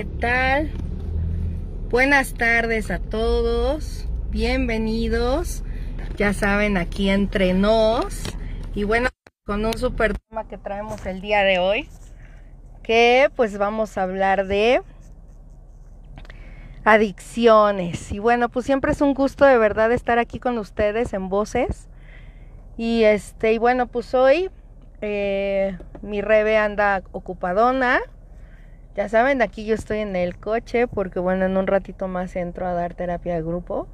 ¿qué tal? Buenas tardes a todos, bienvenidos, ya saben, aquí entre nos, y bueno, con un super tema que traemos el día de hoy, que pues vamos a hablar de adicciones, y bueno, pues siempre es un gusto de verdad estar aquí con ustedes en voces, y este, y bueno, pues hoy eh, mi Rebe anda ocupadona. Ya saben, aquí yo estoy en el coche porque bueno, en un ratito más entro a dar terapia de grupo.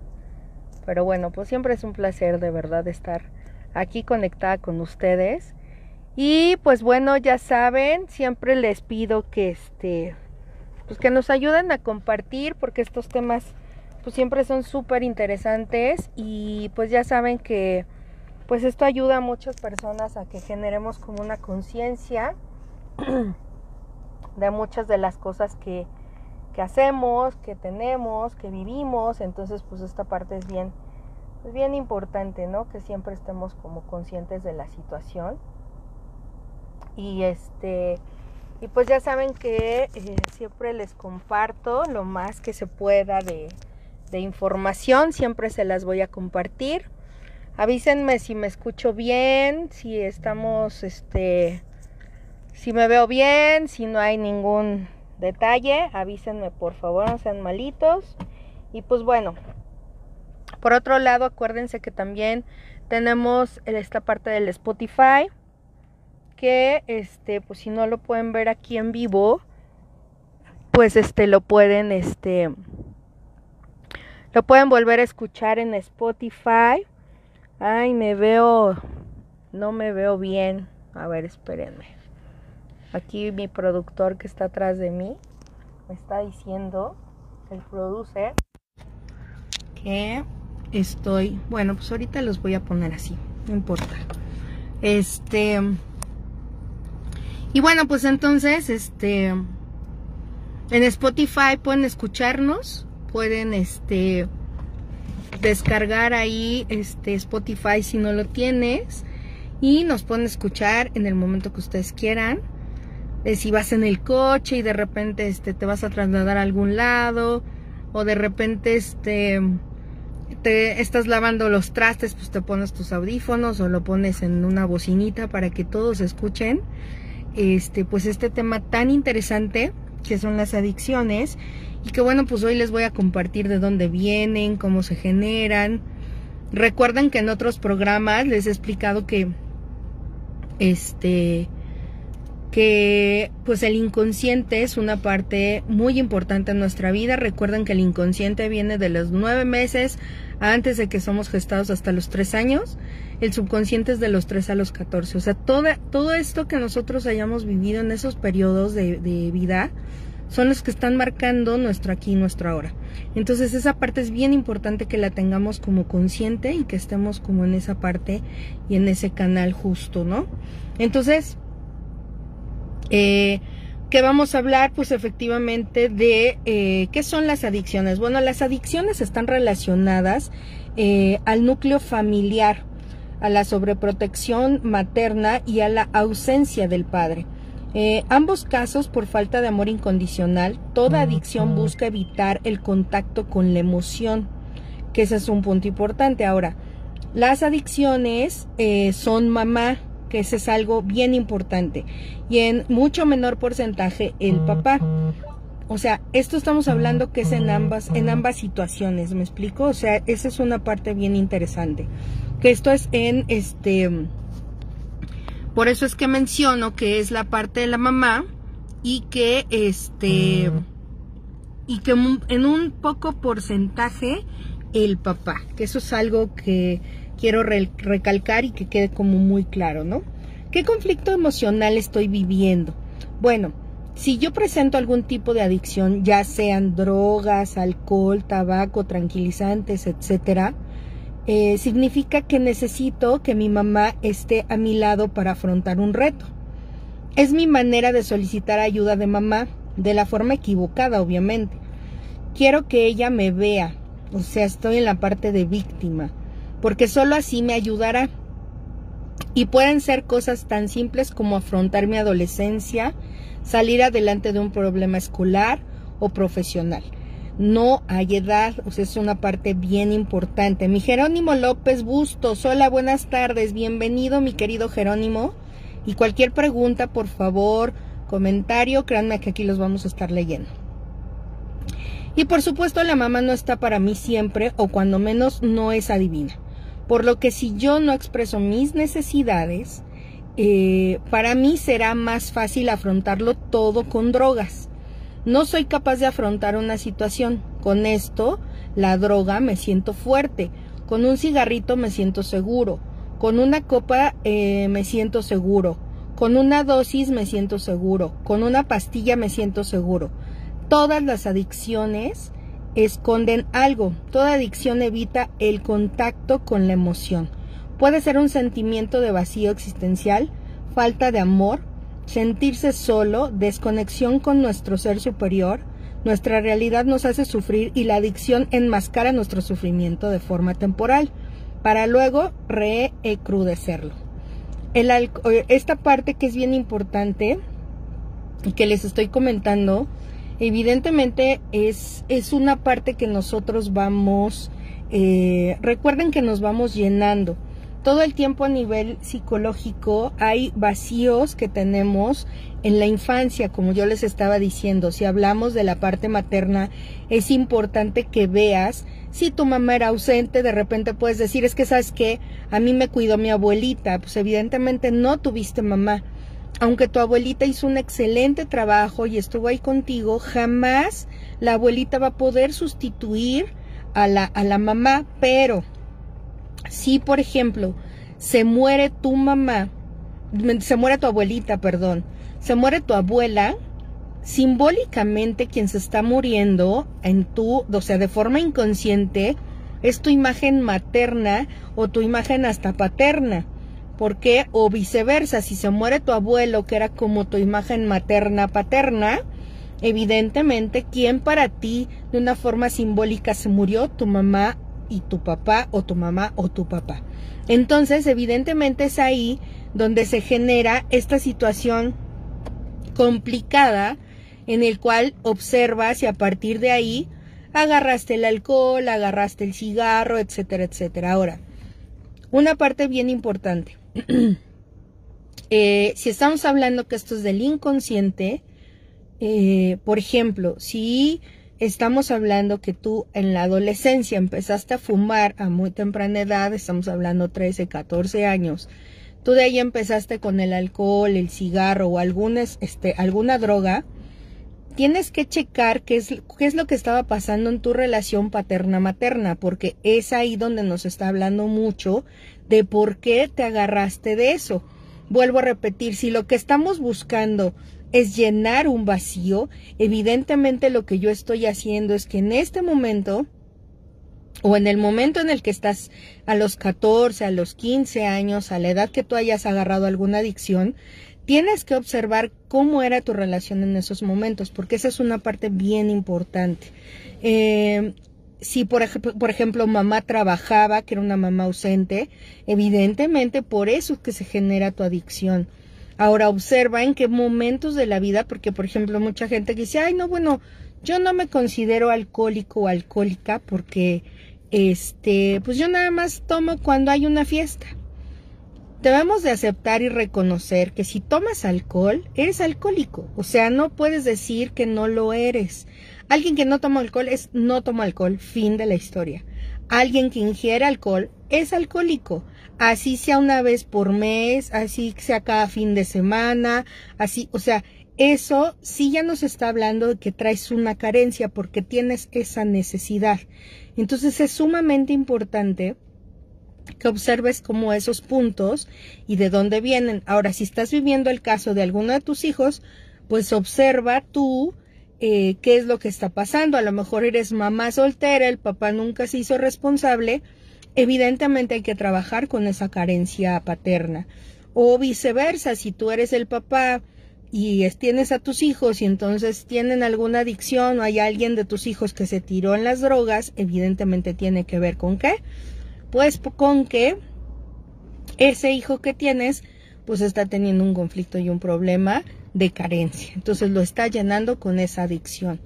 Pero bueno, pues siempre es un placer de verdad estar aquí conectada con ustedes. Y pues bueno, ya saben, siempre les pido que este pues que nos ayuden a compartir porque estos temas pues siempre son súper interesantes y pues ya saben que pues esto ayuda a muchas personas a que generemos como una conciencia de muchas de las cosas que, que, hacemos, que tenemos, que vivimos. Entonces, pues esta parte es bien, es bien importante, ¿no? Que siempre estemos como conscientes de la situación. Y este, y pues ya saben que eh, siempre les comparto lo más que se pueda de, de información, siempre se las voy a compartir. Avísenme si me escucho bien, si estamos, este, si me veo bien, si no hay ningún detalle, avísenme por favor, no sean malitos. Y pues bueno, por otro lado, acuérdense que también tenemos esta parte del Spotify, que este, pues si no lo pueden ver aquí en vivo, pues este lo pueden, este, lo pueden volver a escuchar en Spotify Ay, me veo, no me veo bien. A ver, espérenme. Aquí mi productor que está atrás de mí me está diciendo, el producer, que estoy, bueno, pues ahorita los voy a poner así, no importa. Este, y bueno, pues entonces, este, en Spotify pueden escucharnos, pueden, este, descargar ahí este Spotify si no lo tienes y nos pueden escuchar en el momento que ustedes quieran. Eh, si vas en el coche y de repente este, te vas a trasladar a algún lado o de repente este, te estás lavando los trastes, pues te pones tus audífonos o lo pones en una bocinita para que todos escuchen. Este, pues este tema tan interesante que son las adicciones y que bueno, pues hoy les voy a compartir de dónde vienen, cómo se generan. Recuerden que en otros programas les he explicado que este que pues el inconsciente es una parte muy importante en nuestra vida. Recuerden que el inconsciente viene de los nueve meses antes de que somos gestados hasta los tres años. El subconsciente es de los tres a los catorce. O sea, todo, todo esto que nosotros hayamos vivido en esos periodos de, de vida son los que están marcando nuestro aquí y nuestro ahora. Entonces esa parte es bien importante que la tengamos como consciente y que estemos como en esa parte y en ese canal justo, ¿no? Entonces, eh, ¿qué vamos a hablar? Pues efectivamente de eh, qué son las adicciones. Bueno, las adicciones están relacionadas eh, al núcleo familiar, a la sobreprotección materna y a la ausencia del padre. Eh, ambos casos por falta de amor incondicional, toda adicción busca evitar el contacto con la emoción, que ese es un punto importante. Ahora, las adicciones son mamá, que ese es algo bien importante, y en mucho menor porcentaje el papá. O sea, esto estamos hablando que es en ambas, en ambas situaciones, ¿me explico? O sea, esa es una parte bien interesante. Que esto es en este por eso es que menciono que es la parte de la mamá y que este y que en un poco porcentaje el papá, que eso es algo que quiero recalcar y que quede como muy claro, ¿no? ¿Qué conflicto emocional estoy viviendo? Bueno, si yo presento algún tipo de adicción, ya sean drogas, alcohol, tabaco, tranquilizantes, etcétera, eh, significa que necesito que mi mamá esté a mi lado para afrontar un reto. Es mi manera de solicitar ayuda de mamá, de la forma equivocada, obviamente. Quiero que ella me vea, o sea, estoy en la parte de víctima, porque solo así me ayudará. Y pueden ser cosas tan simples como afrontar mi adolescencia, salir adelante de un problema escolar o profesional. No hay edad, o sea, es una parte bien importante. Mi Jerónimo López Bustos, hola, buenas tardes, bienvenido mi querido Jerónimo. Y cualquier pregunta, por favor, comentario, créanme que aquí los vamos a estar leyendo. Y por supuesto la mamá no está para mí siempre o cuando menos no es adivina. Por lo que si yo no expreso mis necesidades, eh, para mí será más fácil afrontarlo todo con drogas. No soy capaz de afrontar una situación. Con esto, la droga me siento fuerte. Con un cigarrito me siento seguro. Con una copa eh, me siento seguro. Con una dosis me siento seguro. Con una pastilla me siento seguro. Todas las adicciones esconden algo. Toda adicción evita el contacto con la emoción. Puede ser un sentimiento de vacío existencial, falta de amor, sentirse solo, desconexión con nuestro ser superior. Nuestra realidad nos hace sufrir y la adicción enmascara nuestro sufrimiento de forma temporal para luego recrudecerlo. esta parte que es bien importante y que les estoy comentando evidentemente es, es una parte que nosotros vamos, eh, recuerden que nos vamos llenando. Todo el tiempo a nivel psicológico hay vacíos que tenemos en la infancia, como yo les estaba diciendo. Si hablamos de la parte materna, es importante que veas si tu mamá era ausente, de repente puedes decir, es que sabes que a mí me cuidó mi abuelita, pues evidentemente no tuviste mamá aunque tu abuelita hizo un excelente trabajo y estuvo ahí contigo, jamás la abuelita va a poder sustituir a la, a la mamá, pero si, por ejemplo, se muere tu mamá, se muere tu abuelita, perdón, se muere tu abuela, simbólicamente quien se está muriendo en tu, o sea, de forma inconsciente, es tu imagen materna o tu imagen hasta paterna. ¿Por qué? O viceversa, si se muere tu abuelo, que era como tu imagen materna paterna, evidentemente, ¿quién para ti de una forma simbólica se murió? Tu mamá y tu papá o tu mamá o tu papá. Entonces, evidentemente es ahí donde se genera esta situación complicada en el cual observas y a partir de ahí agarraste el alcohol, agarraste el cigarro, etcétera, etcétera. Ahora, una parte bien importante. Eh, si estamos hablando que esto es del inconsciente, eh, por ejemplo, si estamos hablando que tú en la adolescencia empezaste a fumar a muy temprana edad, estamos hablando 13, 14 años, tú de ahí empezaste con el alcohol, el cigarro o alguna, este, droga, tienes que checar qué es lo que estaba pasando en tu relación paterna-materna, porque es ahí donde nos está hablando mucho de por qué te agarraste de eso. Vuelvo a repetir, si lo que estamos buscando es llenar un vacío, evidentemente lo que yo estoy haciendo es que en este momento o en el momento en el que estás a los 14, a los 15 años, a la edad que tú hayas agarrado alguna adicción, tienes que observar cómo era tu relación en esos momentos, porque esa es una parte bien importante. Eh, si por ejemplo, por ejemplo mamá trabajaba, que era una mamá ausente, evidentemente por eso es que se genera tu adicción. Ahora observa en qué momentos de la vida, porque por ejemplo mucha gente dice, ay no, bueno, yo no me considero alcohólico o alcohólica porque, este, pues yo nada más tomo cuando hay una fiesta. Debemos de aceptar y reconocer que si tomas alcohol, eres alcohólico. O sea, no puedes decir que no lo eres. Alguien que no toma alcohol es no toma alcohol, fin de la historia. Alguien que ingiere alcohol es alcohólico, así sea una vez por mes, así sea cada fin de semana, así, o sea, eso sí ya nos está hablando de que traes una carencia porque tienes esa necesidad. Entonces es sumamente importante que observes cómo esos puntos y de dónde vienen. Ahora, si estás viviendo el caso de alguno de tus hijos, pues observa tú eh, qué es lo que está pasando. A lo mejor eres mamá soltera, el papá nunca se hizo responsable. Evidentemente hay que trabajar con esa carencia paterna. O viceversa, si tú eres el papá y tienes a tus hijos y entonces tienen alguna adicción o hay alguien de tus hijos que se tiró en las drogas, evidentemente tiene que ver con qué. Pues con que ese hijo que tienes pues está teniendo un conflicto y un problema de carencia. Entonces lo está llenando con esa adicción.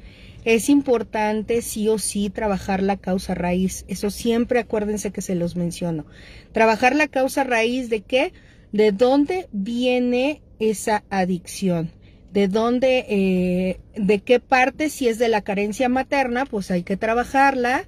Es importante sí o sí trabajar la causa raíz. Eso siempre acuérdense que se los menciono. Trabajar la causa raíz de qué? De dónde viene esa adicción. De dónde, eh, de qué parte, si es de la carencia materna, pues hay que trabajarla,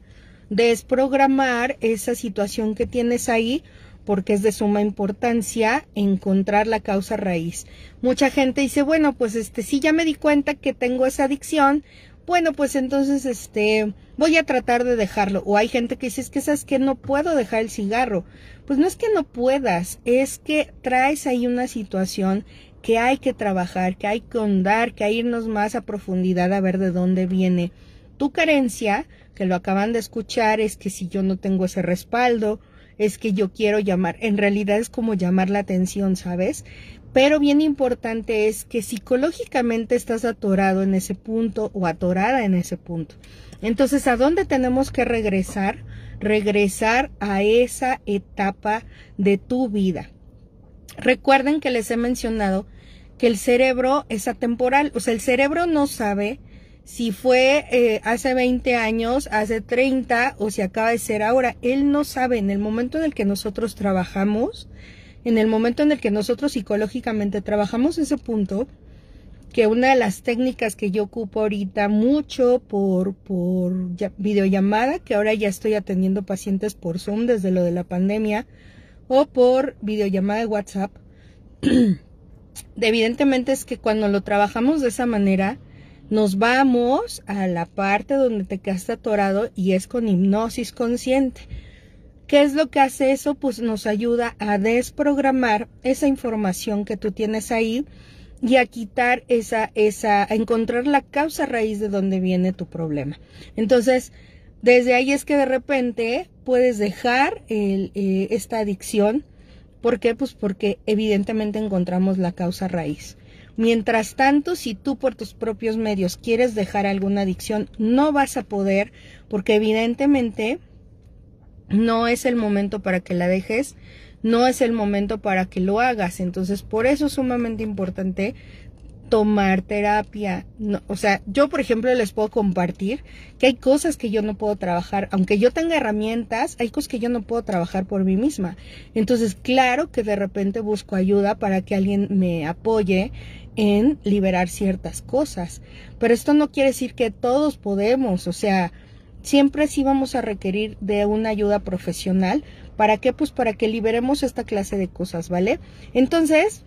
desprogramar esa situación que tienes ahí porque es de suma importancia encontrar la causa raíz. Mucha gente dice, bueno, pues este sí ya me di cuenta que tengo esa adicción, bueno, pues entonces este voy a tratar de dejarlo. O hay gente que dice, es que sabes que no puedo dejar el cigarro. Pues no es que no puedas, es que traes ahí una situación que hay que trabajar, que hay que ahondar, que hay que irnos más a profundidad a ver de dónde viene tu carencia, que lo acaban de escuchar, es que si yo no tengo ese respaldo, es que yo quiero llamar, en realidad es como llamar la atención, ¿sabes? Pero bien importante es que psicológicamente estás atorado en ese punto o atorada en ese punto. Entonces, ¿a dónde tenemos que regresar? Regresar a esa etapa de tu vida. Recuerden que les he mencionado que el cerebro es atemporal, o sea, el cerebro no sabe si fue eh, hace 20 años, hace 30 o si acaba de ser ahora. Él no sabe en el momento en el que nosotros trabajamos, en el momento en el que nosotros psicológicamente trabajamos ese punto, que una de las técnicas que yo ocupo ahorita mucho por, por videollamada, que ahora ya estoy atendiendo pacientes por Zoom desde lo de la pandemia, o por videollamada de WhatsApp, evidentemente es que cuando lo trabajamos de esa manera, nos vamos a la parte donde te quedaste atorado y es con hipnosis consciente. ¿Qué es lo que hace eso? Pues nos ayuda a desprogramar esa información que tú tienes ahí y a quitar esa, esa, a encontrar la causa raíz de donde viene tu problema. Entonces, desde ahí es que de repente puedes dejar eh, esta adicción. ¿Por qué? Pues porque evidentemente encontramos la causa raíz. Mientras tanto, si tú por tus propios medios quieres dejar alguna adicción, no vas a poder porque evidentemente no es el momento para que la dejes, no es el momento para que lo hagas. Entonces, por eso es sumamente importante tomar terapia. o sea, yo por ejemplo les puedo compartir que hay cosas que yo no puedo trabajar, aunque yo tenga herramientas, hay cosas que yo no puedo trabajar por mí misma. Entonces, claro que de repente busco ayuda para que alguien me apoye en liberar ciertas cosas. Pero esto no quiere decir que todos podemos, o sea, siempre sí vamos a requerir de una ayuda profesional. ¿Para qué? Pues para que liberemos esta clase de cosas, ¿vale? Entonces,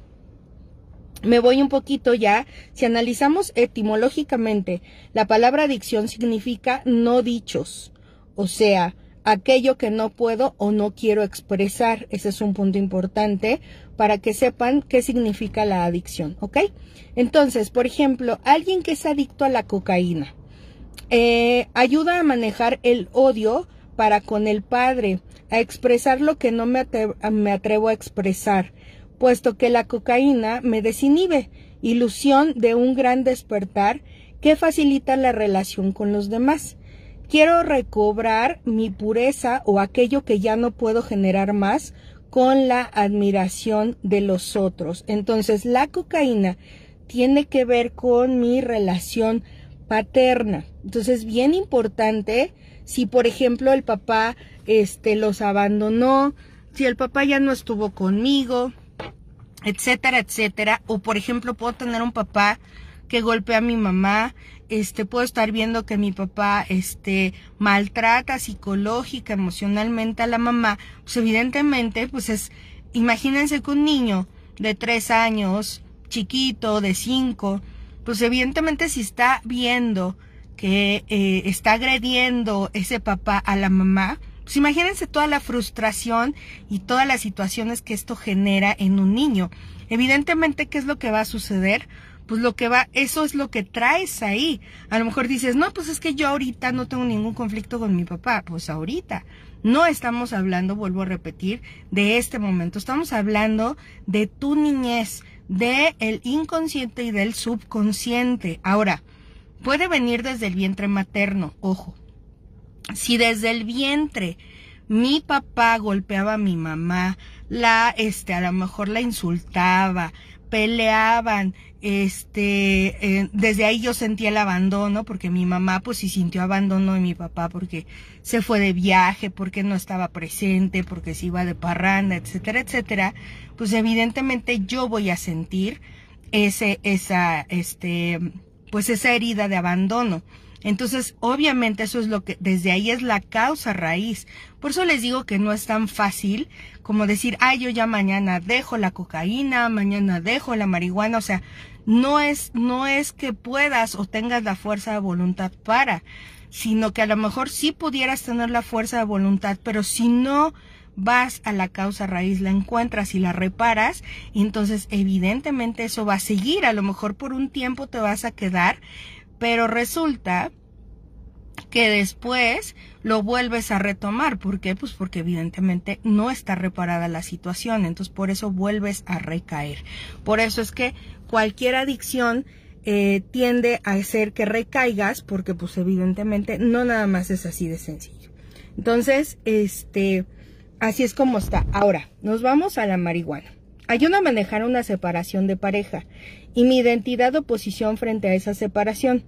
me voy un poquito ya. Si analizamos etimológicamente, la palabra adicción significa no dichos, o sea, aquello que no puedo o no quiero expresar. Ese es un punto importante para que sepan qué significa la adicción, ¿ok? Entonces, por ejemplo, alguien que es adicto a la cocaína eh, ayuda a manejar el odio para con el padre, a expresar lo que no me, me atrevo a expresar, puesto que la cocaína me desinhibe, ilusión de un gran despertar que facilita la relación con los demás. Quiero recobrar mi pureza o aquello que ya no puedo generar más con la admiración de los otros. Entonces, la cocaína tiene que ver con mi relación paterna. Entonces, bien importante, si por ejemplo el papá este los abandonó, si el papá ya no estuvo conmigo, etcétera, etcétera, o por ejemplo puedo tener un papá que golpea a mi mamá, este, puedo estar viendo que mi papá, este, maltrata psicológica, emocionalmente a la mamá, pues evidentemente, pues es, imagínense que un niño de tres años, chiquito, de cinco, pues evidentemente si está viendo que eh, está agrediendo ese papá a la mamá, pues imagínense toda la frustración y todas las situaciones que esto genera en un niño. Evidentemente, ¿qué es lo que va a suceder? Pues lo que va, eso es lo que traes ahí. A lo mejor dices, no, pues es que yo ahorita no tengo ningún conflicto con mi papá. Pues ahorita. No estamos hablando, vuelvo a repetir, de este momento. Estamos hablando de tu niñez, de el inconsciente y del subconsciente. Ahora, puede venir desde el vientre materno, ojo. Si desde el vientre mi papá golpeaba a mi mamá, la, este, a lo mejor la insultaba, peleaban, este, eh, desde ahí yo sentía el abandono, porque mi mamá pues sí sintió abandono de mi papá porque se fue de viaje, porque no estaba presente, porque se iba de parranda, etcétera, etcétera, pues evidentemente yo voy a sentir ese, esa, este, pues esa herida de abandono. Entonces, obviamente eso es lo que, desde ahí es la causa raíz. Por eso les digo que no es tan fácil como decir, ay, yo ya mañana dejo la cocaína, mañana dejo la marihuana, o sea, no es, no es que puedas o tengas la fuerza de voluntad para, sino que a lo mejor sí pudieras tener la fuerza de voluntad, pero si no vas a la causa raíz, la encuentras y la reparas, entonces evidentemente eso va a seguir, a lo mejor por un tiempo te vas a quedar, pero resulta que después lo vuelves a retomar. ¿Por qué? Pues porque evidentemente no está reparada la situación, entonces por eso vuelves a recaer. Por eso es que cualquier adicción eh, tiende a hacer que recaigas, porque pues evidentemente no nada más es así de sencillo. Entonces, este, así es como está. Ahora, nos vamos a la marihuana. Ayuda a manejar una separación de pareja y mi identidad o posición frente a esa separación.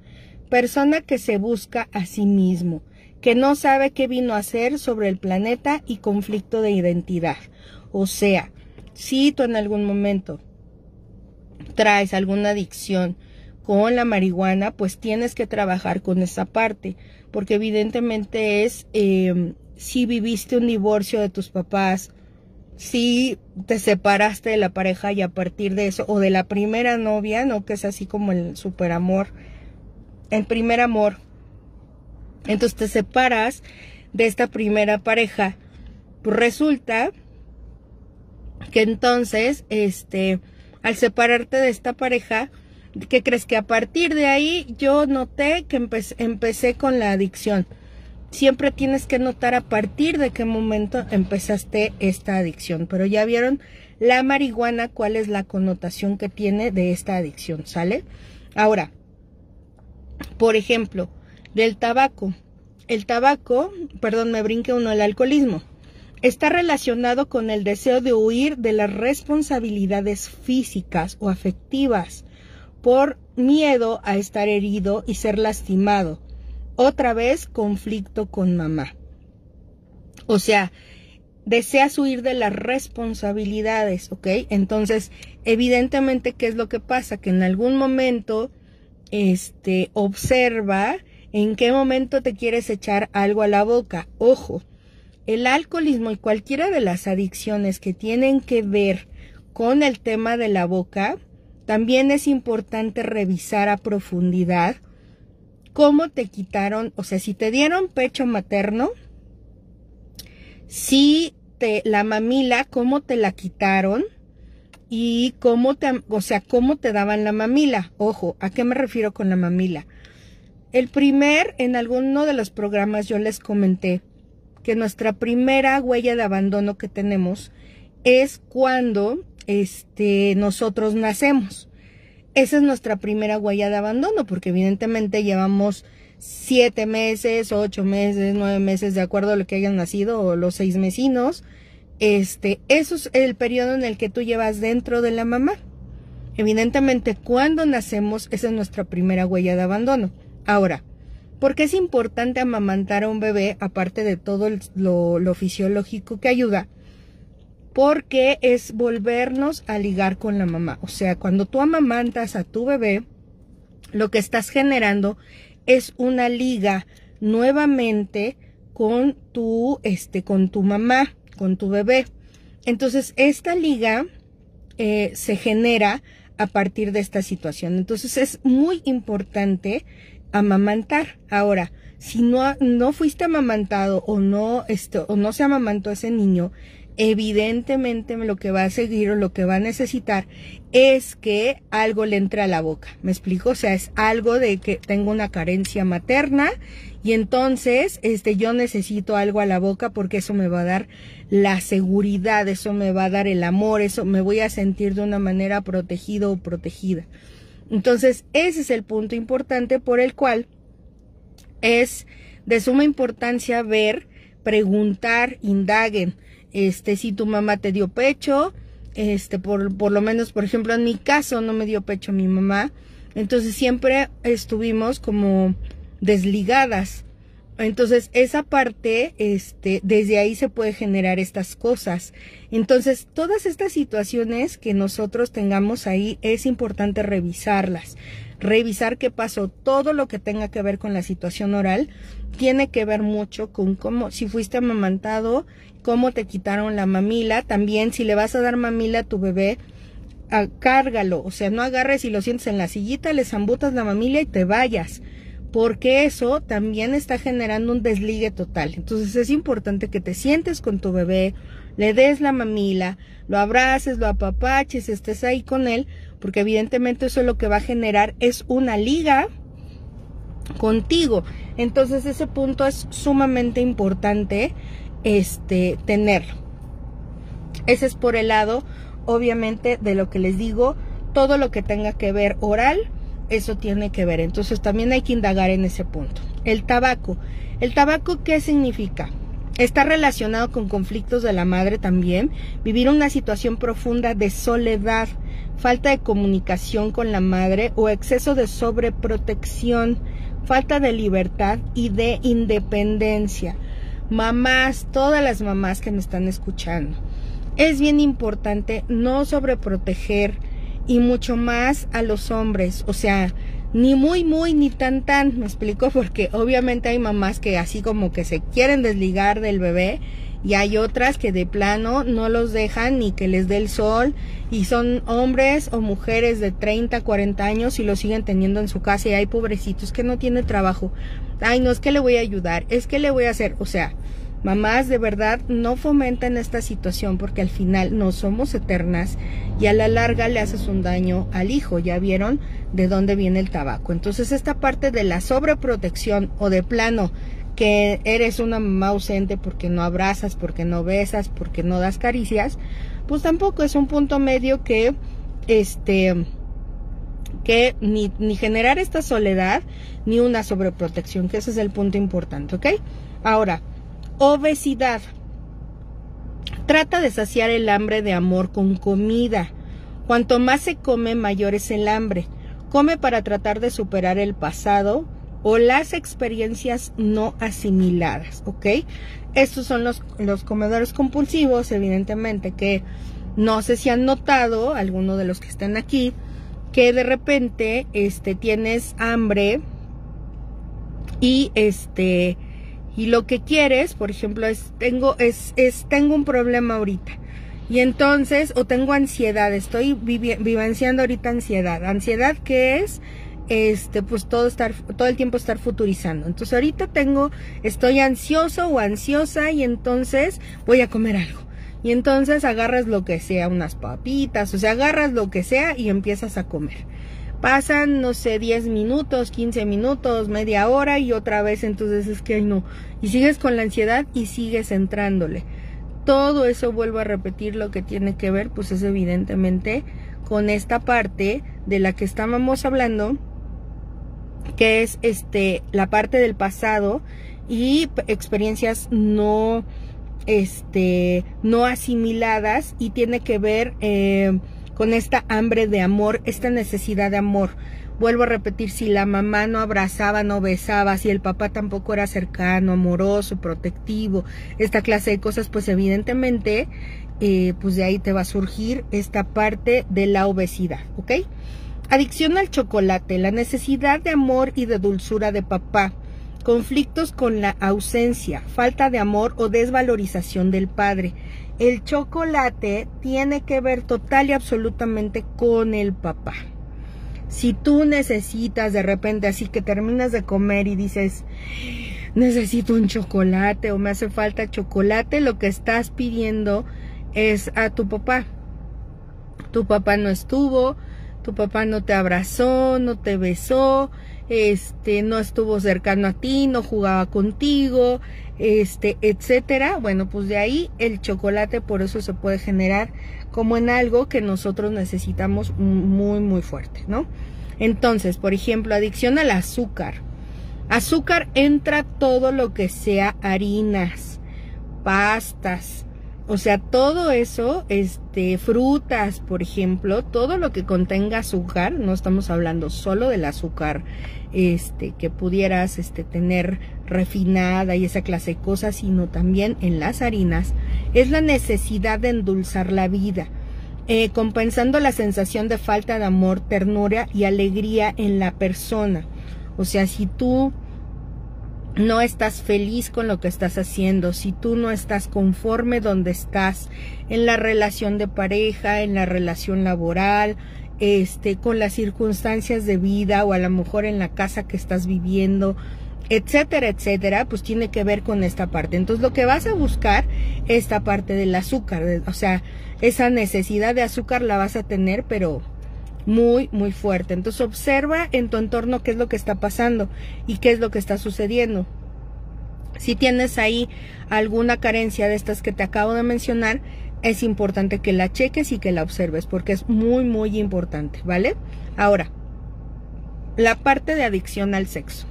Persona que se busca a sí mismo, que no sabe qué vino a hacer sobre el planeta y conflicto de identidad. O sea, si tú en algún momento traes alguna adicción con la marihuana, pues tienes que trabajar con esa parte, porque evidentemente es eh, si viviste un divorcio de tus papás, si te separaste de la pareja y a partir de eso, o de la primera novia, ¿no? Que es así como el super amor, el primer amor. Entonces te separas de esta primera pareja. Pues resulta que entonces, este, al separarte de esta pareja, ¿qué crees que a partir de ahí yo noté que empecé con la adicción? siempre tienes que notar a partir de qué momento empezaste esta adicción. Pero ya vieron la marihuana, cuál es la connotación que tiene de esta adicción, ¿sale? Ahora, por ejemplo, del tabaco. El tabaco, perdón, me brinque uno, el alcoholismo. Está relacionado con el deseo de huir de las responsabilidades físicas o afectivas por miedo a estar herido y ser lastimado otra vez conflicto con mamá. O sea, deseas huir de las responsabilidades, ¿ok? Entonces, evidentemente, ¿qué es lo que pasa? Que en algún momento, este, observa en qué momento te quieres echar algo a la boca. Ojo, el alcoholismo y cualquiera de las adicciones que tienen que ver con el tema de la boca, también es importante revisar a profundidad cómo te quitaron, o sea, si te dieron pecho materno, si te, la mamila, cómo te la quitaron y cómo te, o sea, cómo te daban la mamila. Ojo, ¿a qué me refiero con la mamila? El primer, en alguno de los programas yo les comenté que nuestra primera huella de abandono que tenemos es cuando este, nosotros nacemos esa es nuestra primera huella de abandono, porque evidentemente llevamos siete meses, ocho meses, nueve meses, de acuerdo a lo que hayan nacido, o los seis mesinos. Este, eso es el periodo en el que tú llevas dentro de la mamá. Evidentemente, cuando nacemos, esa es nuestra primera huella de abandono. Ahora, ¿por qué es importante amamantar a un bebé, aparte de todo lo, fisiológico que ayuda? porque es volvernos a ligar con la mamá. O sea, cuando tú amamantas a tu bebé, lo que estás generando es una liga nuevamente con tu, este, con tu mamá, con tu bebé. Entonces, esta liga eh, se genera a partir de esta situación. Entonces, es muy importante amamantar. Ahora, si no, no fuiste amamantado o no, esto, o no se amamantó ese niño, evidentemente lo que va a seguir o lo que va a necesitar es que algo le entre a la boca. ¿Me explico? O sea, es algo de que tengo una carencia materna y entonces este yo necesito algo a la boca porque eso me va a dar la seguridad, eso me va a dar el amor, eso me voy a sentir de una manera protegido o protegida. Entonces, ese es el punto importante por el cual es de suma importancia ver, preguntar, indaguen este, si tu mamá te dio pecho, este, por, por lo menos, por ejemplo, en mi caso no me dio pecho mi mamá, entonces siempre estuvimos como desligadas. Entonces, esa parte, este, desde ahí se puede generar estas cosas. Entonces, todas estas situaciones que nosotros tengamos ahí, es importante revisarlas. Revisar qué pasó. Todo lo que tenga que ver con la situación oral tiene que ver mucho con cómo, si fuiste amamantado, cómo te quitaron la mamila. También, si le vas a dar mamila a tu bebé, cárgalo. O sea, no agarres y lo sientes en la sillita, le zambutas la mamila y te vayas porque eso también está generando un desligue total. Entonces es importante que te sientes con tu bebé, le des la mamila, lo abraces, lo apapaches, estés ahí con él, porque evidentemente eso lo que va a generar es una liga contigo. Entonces ese punto es sumamente importante este tenerlo. Ese es por el lado obviamente de lo que les digo, todo lo que tenga que ver oral eso tiene que ver. Entonces también hay que indagar en ese punto. El tabaco. ¿El tabaco qué significa? Está relacionado con conflictos de la madre también, vivir una situación profunda de soledad, falta de comunicación con la madre o exceso de sobreprotección, falta de libertad y de independencia. Mamás, todas las mamás que me están escuchando, es bien importante no sobreproteger, y mucho más a los hombres, o sea, ni muy muy ni tan tan, me explico, porque obviamente hay mamás que así como que se quieren desligar del bebé y hay otras que de plano no los dejan ni que les dé el sol. Y son hombres o mujeres de 30, 40 años y lo siguen teniendo en su casa y hay pobrecitos que no tienen trabajo. Ay, no es que le voy a ayudar, es que le voy a hacer, o sea, Mamás, de verdad, no fomenten esta situación porque al final no somos eternas y a la larga le haces un daño al hijo. Ya vieron de dónde viene el tabaco. Entonces, esta parte de la sobreprotección o de plano que eres una mamá ausente porque no abrazas, porque no besas, porque no das caricias, pues tampoco es un punto medio que, este, que ni, ni generar esta soledad ni una sobreprotección, que ese es el punto importante, ¿ok? Ahora, Obesidad. Trata de saciar el hambre de amor con comida. Cuanto más se come, mayor es el hambre. Come para tratar de superar el pasado o las experiencias no asimiladas, ¿ok? Estos son los, los comedores compulsivos, evidentemente, que no sé si han notado, algunos de los que están aquí, que de repente este, tienes hambre y este y lo que quieres, por ejemplo, es tengo es, es tengo un problema ahorita. Y entonces, o tengo ansiedad, estoy vivenciando ahorita ansiedad. Ansiedad que es este pues todo estar todo el tiempo estar futurizando. Entonces, ahorita tengo estoy ansioso o ansiosa y entonces voy a comer algo. Y entonces agarras lo que sea, unas papitas, o sea, agarras lo que sea y empiezas a comer. Pasan, no sé, 10 minutos, 15 minutos, media hora y otra vez entonces es que no. Y sigues con la ansiedad y sigues entrándole. Todo eso vuelvo a repetir lo que tiene que ver, pues es evidentemente con esta parte de la que estábamos hablando, que es este la parte del pasado y experiencias no este no asimiladas y tiene que ver eh, con esta hambre de amor, esta necesidad de amor. Vuelvo a repetir, si la mamá no abrazaba, no besaba, si el papá tampoco era cercano, amoroso, protectivo, esta clase de cosas, pues evidentemente, eh, pues de ahí te va a surgir esta parte de la obesidad, ¿ok? Adicción al chocolate, la necesidad de amor y de dulzura de papá, conflictos con la ausencia, falta de amor o desvalorización del padre, el chocolate tiene que ver total y absolutamente con el papá. Si tú necesitas de repente así que terminas de comer y dices, necesito un chocolate o me hace falta chocolate, lo que estás pidiendo es a tu papá. Tu papá no estuvo, tu papá no te abrazó, no te besó, este, no estuvo cercano a ti, no jugaba contigo, este, etcétera. Bueno, pues de ahí el chocolate por eso se puede generar como en algo que nosotros necesitamos muy, muy fuerte, ¿no? Entonces, por ejemplo, adicción al azúcar. Azúcar entra todo lo que sea harinas, pastas, O sea, todo eso, este, frutas, por ejemplo, todo lo que contenga azúcar, no estamos hablando solo del azúcar, este, que pudieras, este, tener refinada y esa clase de cosas, sino también en las harinas, es la necesidad de endulzar la vida, eh, compensando la sensación de falta de amor, ternura y alegría en la persona. O sea, si tú no estás feliz con lo que estás haciendo, si tú no estás conforme donde estás en la relación de pareja, en la relación laboral, este, con las circunstancias de vida o a lo mejor en la casa que estás viviendo, etcétera, etcétera, pues tiene que ver con esta parte. Entonces lo que vas a buscar, esta parte del azúcar, o sea, esa necesidad de azúcar la vas a tener, pero muy, muy fuerte. Entonces observa en tu entorno qué es lo que está pasando y qué es lo que está sucediendo. Si tienes ahí alguna carencia de estas que te acabo de mencionar, es importante que la cheques y que la observes porque es muy, muy importante, ¿vale? Ahora, la parte de adicción al sexo.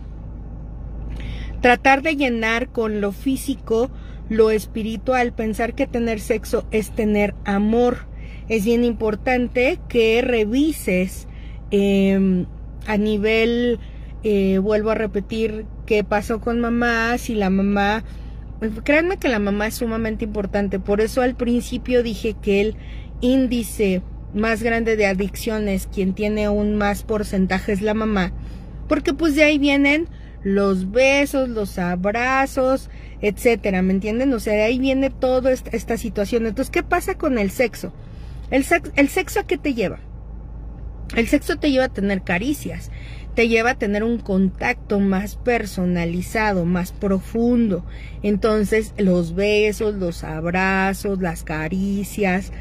Tratar de llenar con lo físico lo espiritual, pensar que tener sexo es tener amor es bien importante que revises em, a nivel, eh, vuelvo a repetir, qué pasó con mamá, si la mamá, créanme que la mamá es sumamente importante, por eso al principio dije que el índice más grande de adicciones, quien tiene aún más porcentaje es la mamá, porque pues de ahí vienen los besos, los abrazos, etcétera, ¿me entienden? O sea, de ahí viene toda esta, esta situación. Entonces, ¿qué pasa con el sexo? ¿El, sexo, a qué te lleva? El sexo te lleva a tener caricias, te lleva a tener un contacto más personalizado, más profundo. Entonces, los besos, los abrazos, las caricias,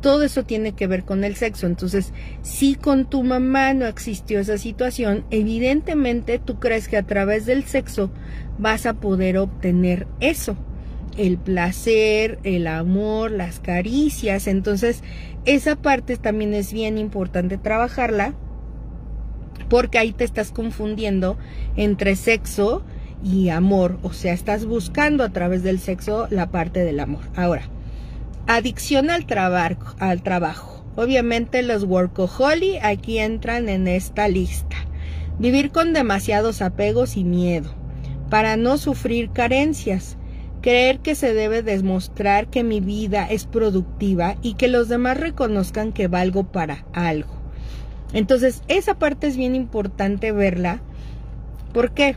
todo eso tiene que ver con el sexo. Entonces, si con tu mamá no existió esa situación, evidentemente tú crees que a través del sexo vas a poder obtener eso el placer, el amor, las caricias. Entonces, esa parte también es bien importante trabajarla porque ahí te estás confundiendo entre sexo y amor. O sea, estás buscando a través del sexo la parte del amor. Ahora, adicción al, trabajo, al trabajo. Obviamente los workaholic aquí entran en esta lista. Vivir con demasiados apegos y miedo para no sufrir carencias creer que se debe demostrar que mi vida es productiva y que los demás reconozcan que valgo para algo. Entonces, esa parte es bien importante verla. ¿Por qué?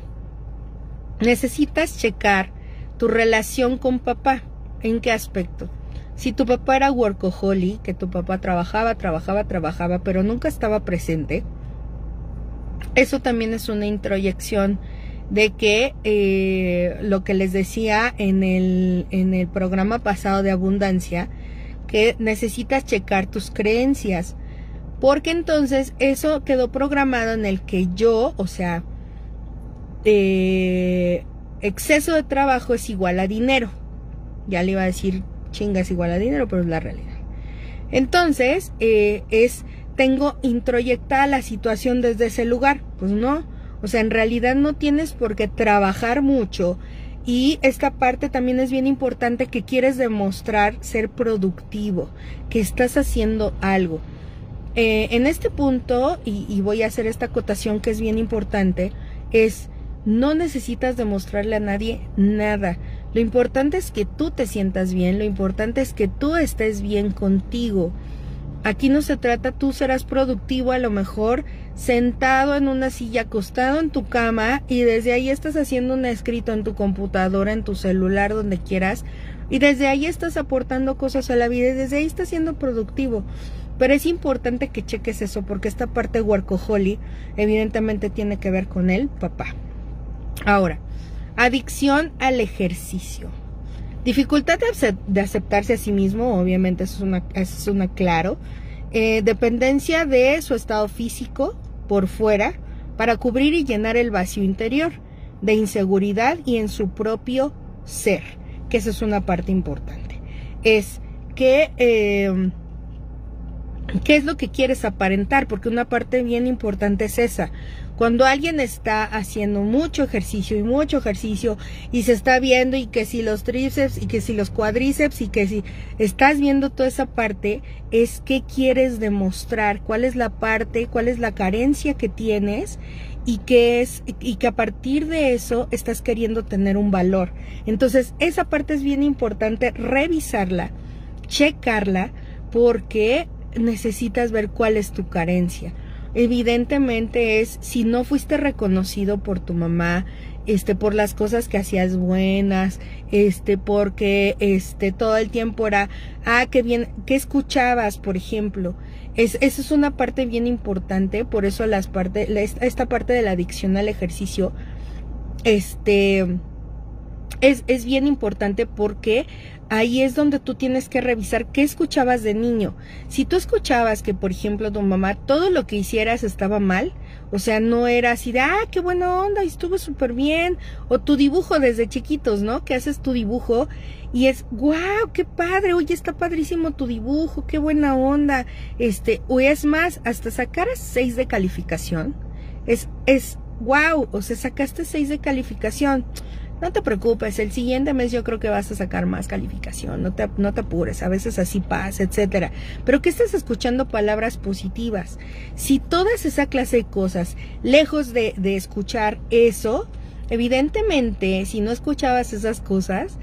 Necesitas checar tu relación con papá. ¿En qué aspecto? Si tu papá era workaholic, que tu papá trabajaba, trabajaba, trabajaba, pero nunca estaba presente, eso también es una introyección de que eh, lo que les decía en el, en el programa pasado de abundancia, que necesitas checar tus creencias, porque entonces eso quedó programado en el que yo, o sea, eh, exceso de trabajo es igual a dinero. Ya le iba a decir chinga es igual a dinero, pero es la realidad. Entonces, eh, es, tengo introyectada la situación desde ese lugar. Pues no, o sea, en realidad no tienes por qué trabajar mucho. Y esta parte también es bien importante que quieres demostrar ser productivo, que estás haciendo algo. Eh, en este punto, y, y voy a hacer esta acotación que es bien importante, es no necesitas demostrarle a nadie nada. Lo importante es que tú te sientas bien, lo importante es que tú estés bien contigo. Aquí no se trata, tú serás productivo a lo mejor sentado en una silla, acostado en tu cama y desde ahí estás haciendo un escrito en tu computadora, en tu celular, donde quieras y desde ahí estás aportando cosas a la vida y desde ahí estás siendo productivo. Pero es importante que cheques eso porque esta parte workaholic evidentemente tiene que ver con el papá. Ahora, adicción al ejercicio. Dificultad de, aceptarse a sí mismo, obviamente eso es una, claro. Eh, dependencia de su estado físico por fuera para cubrir y llenar el vacío interior de inseguridad y en su propio ser, que esa es una parte importante. Es que eh, ¿Qué es lo que quieres aparentar? Porque una parte bien importante es esa. Cuando alguien está haciendo mucho ejercicio y mucho ejercicio y se está viendo y que si los tríceps y que si los cuadríceps y que si estás viendo toda esa parte, es qué quieres demostrar, cuál es la parte, cuál es la carencia que tienes y que es y que a partir de eso estás queriendo tener un valor. Entonces, esa parte es bien importante revisarla, checarla porque necesitas ver cuál es tu carencia. Evidentemente es si no fuiste reconocido por tu mamá, este por las cosas que hacías buenas, este porque este todo el tiempo era ah qué bien qué escuchabas, por ejemplo. Es, esa es una parte bien importante, por eso las parte, esta parte de la adicción al ejercicio, este, es, es bien importante porque ahí es donde tú tienes que revisar qué escuchabas de niño. Si tú escuchabas que, por ejemplo, tu mamá, todo lo que hicieras estaba mal, o sea, no era así de, ah, qué buena onda, estuvo súper bien, o tu dibujo desde chiquitos, ¿no? Que haces tu dibujo y es, wow, qué padre, oye, está padrísimo tu dibujo, qué buena onda, este, o es más, hasta sacar seis de calificación, es, es, wow, o sea, sacaste seis de calificación no te preocupes, el siguiente mes yo creo que vas a sacar más calificación, no te, no te apures, a veces así pasa, etcétera. Pero que estés escuchando palabras positivas. Si todas esa clase de cosas, lejos de, de escuchar eso, evidentemente, si no escuchabas esas cosas,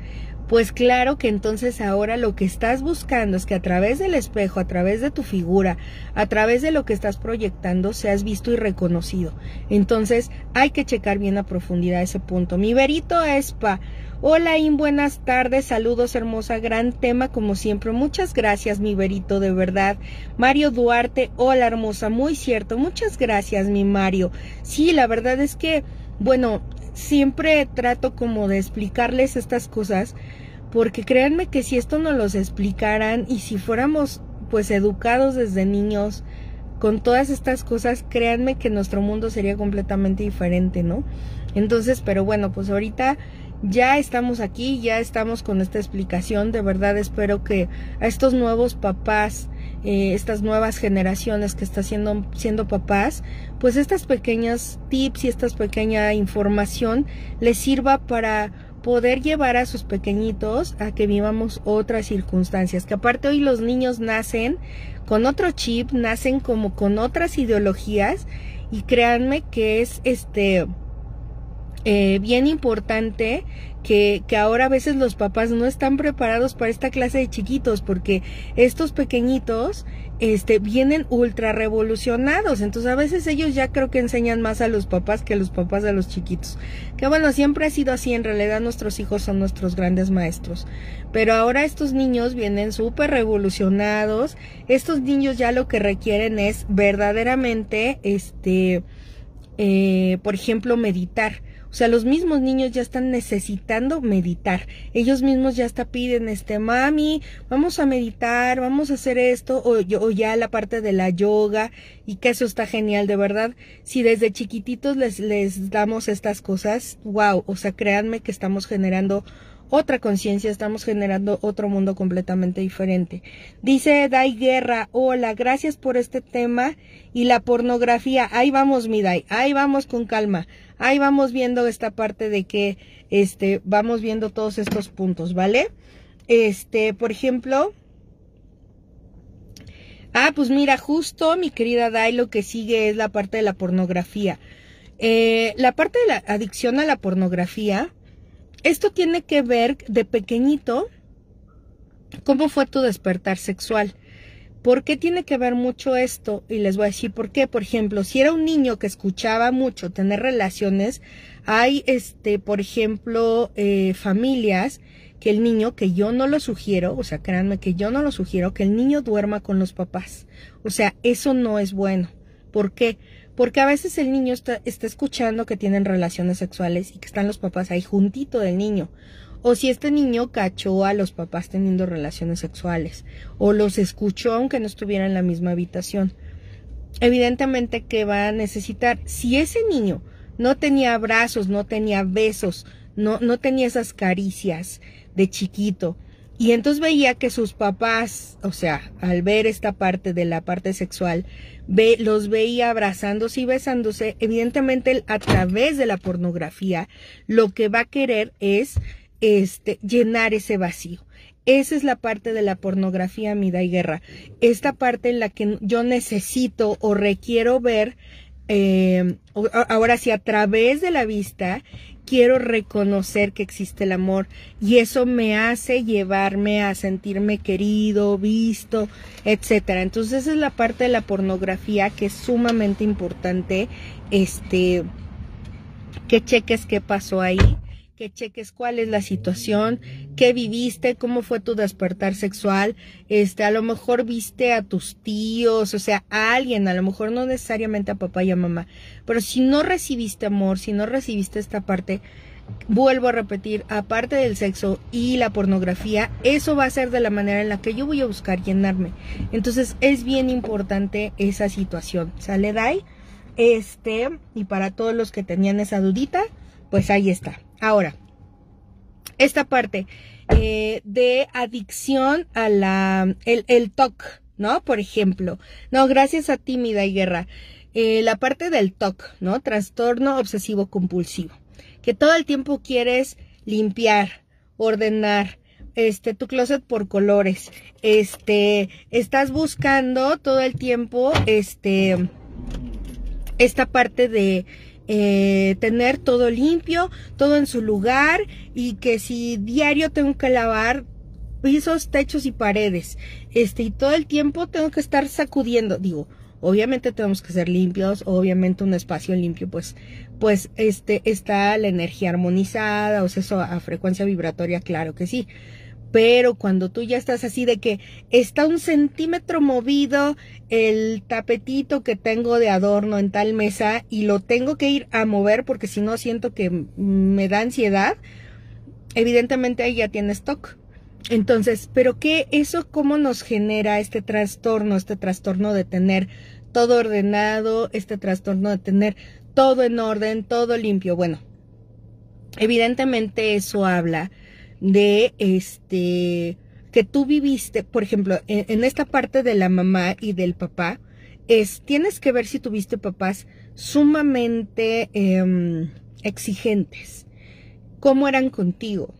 pues claro que entonces ahora lo que estás buscando es que a través del espejo, a través de tu figura, a través de lo que estás proyectando, seas visto y reconocido. Entonces hay que checar bien a profundidad ese punto. Mi verito Espa. Hola In, buenas tardes, saludos hermosa, gran tema como siempre. Muchas gracias mi verito, de verdad. Mario Duarte, hola hermosa, muy cierto. Muchas gracias mi Mario. Sí, la verdad es que, bueno, siempre trato como de explicarles estas cosas, porque créanme que si esto nos los explicaran y si fuéramos pues educados desde niños con todas estas cosas, créanme que nuestro mundo sería completamente diferente, ¿no? Entonces, pero bueno, pues ahorita ya estamos aquí, ya estamos con esta explicación. De verdad espero que a estos nuevos papás, eh, estas nuevas generaciones que están siendo, siendo papás, pues estas pequeñas tips y esta pequeña información les sirva para poder llevar a sus pequeñitos a que vivamos otras circunstancias. Que aparte hoy los niños nacen con otro chip, nacen como con otras ideologías y créanme que es este eh, bien importante que, que, ahora a veces los papás no están preparados para esta clase de chiquitos porque estos pequeñitos este, vienen ultra revolucionados. Entonces a veces ellos ya creo que enseñan más a los papás que a los papás a los chiquitos. Que bueno, siempre ha sido así. En realidad nuestros hijos son nuestros grandes maestros. Pero ahora estos niños vienen súper revolucionados. Estos niños ya lo que requieren es verdaderamente, este, eh, por ejemplo, meditar o sea, los mismos niños ya están necesitando meditar. Ellos mismos ya hasta piden, este, mami, vamos a meditar, vamos a hacer esto, o, o ya la parte de la yoga, y que eso está genial, de verdad. Si desde chiquititos les, les damos estas cosas, wow, o sea, créanme que estamos generando otra conciencia, estamos generando otro mundo completamente diferente. Dice Dai Guerra, hola, gracias por este tema y la pornografía. Ahí vamos, mi Dai, ahí vamos con calma. Ahí vamos viendo esta parte de que, este, vamos viendo todos estos puntos, ¿vale? Este, por ejemplo, ah, pues mira, justo mi querida Dai, lo que sigue es la parte de la pornografía. Eh, la parte de la adicción a la pornografía, esto tiene que ver de pequeñito cómo fue tu despertar sexual. ¿Por qué tiene que ver mucho esto? Y les voy a decir por qué. Por ejemplo, si era un niño que escuchaba mucho tener relaciones, hay, este, por ejemplo, eh, familias que el niño, que yo no lo sugiero, o sea, créanme que yo no lo sugiero, que el niño duerma con los papás. O sea, eso no es bueno. ¿Por qué? Porque a veces el niño está, está escuchando que tienen relaciones sexuales y que están los papás ahí juntito del niño. O si este niño cachó a los papás teniendo relaciones sexuales. O los escuchó aunque no estuviera en la misma habitación. Evidentemente que va a necesitar, si ese niño no tenía abrazos, no tenía besos, no, no tenía esas caricias de chiquito, Y entonces veía que sus papás, o sea, al ver esta parte de la parte sexual, ve, los veía abrazándose y besándose. Evidentemente, a través de la pornografía, lo que va a querer es este, llenar ese vacío. Esa es la parte de la pornografía, mida y guerra. Esta parte en la que yo necesito o requiero ver, eh, ahora sí, a través de la vista, quiero reconocer que existe el amor y eso me hace llevarme a sentirme querido, visto, etcétera. Entonces esa es la parte de la pornografía que es sumamente importante, este, que cheques qué pasó ahí que cheques cuál es la situación, qué viviste, cómo fue tu despertar sexual, este, a lo mejor viste a tus tíos, o sea, a alguien, a lo mejor no necesariamente a papá y a mamá, pero si no recibiste amor, si no recibiste esta parte, vuelvo a repetir, aparte del sexo y la pornografía, eso va a ser de la manera en la que yo voy a buscar llenarme. Entonces es bien importante esa situación. ¿Sale, Dai? Este, y para todos los que tenían esa dudita, pues ahí está. Ahora, esta parte eh, de adicción a la, el, el TOC, ¿no? Por ejemplo, no, gracias a ti, y guerra. Eh, la parte del TOC, ¿no? Trastorno obsesivo compulsivo. Que todo el tiempo quieres limpiar, ordenar, este, tu closet por colores, este, estás buscando todo el tiempo, este, esta parte de, eh, tener todo limpio, todo en su lugar y que si diario tengo que lavar pisos, techos y paredes, este, y todo el tiempo tengo que estar sacudiendo, digo, obviamente tenemos que ser limpios, obviamente un espacio limpio, pues, pues, este, está la energía armonizada, o sea, eso a frecuencia vibratoria, claro que sí, pero cuando tú ya estás así de que está un centímetro movido el tapetito que tengo de adorno en tal mesa y lo tengo que ir a mover porque si no siento que me da ansiedad, evidentemente ahí ya tienes stock. Entonces, pero qué eso cómo nos genera este trastorno, este trastorno de tener todo ordenado, este trastorno de tener todo en orden, todo limpio. Bueno, evidentemente eso habla de este que tú viviste, por ejemplo, en, esta parte de la mamá y del papá, es tienes que ver si tuviste papás sumamente em, exigentes. ¿Cómo eran contigo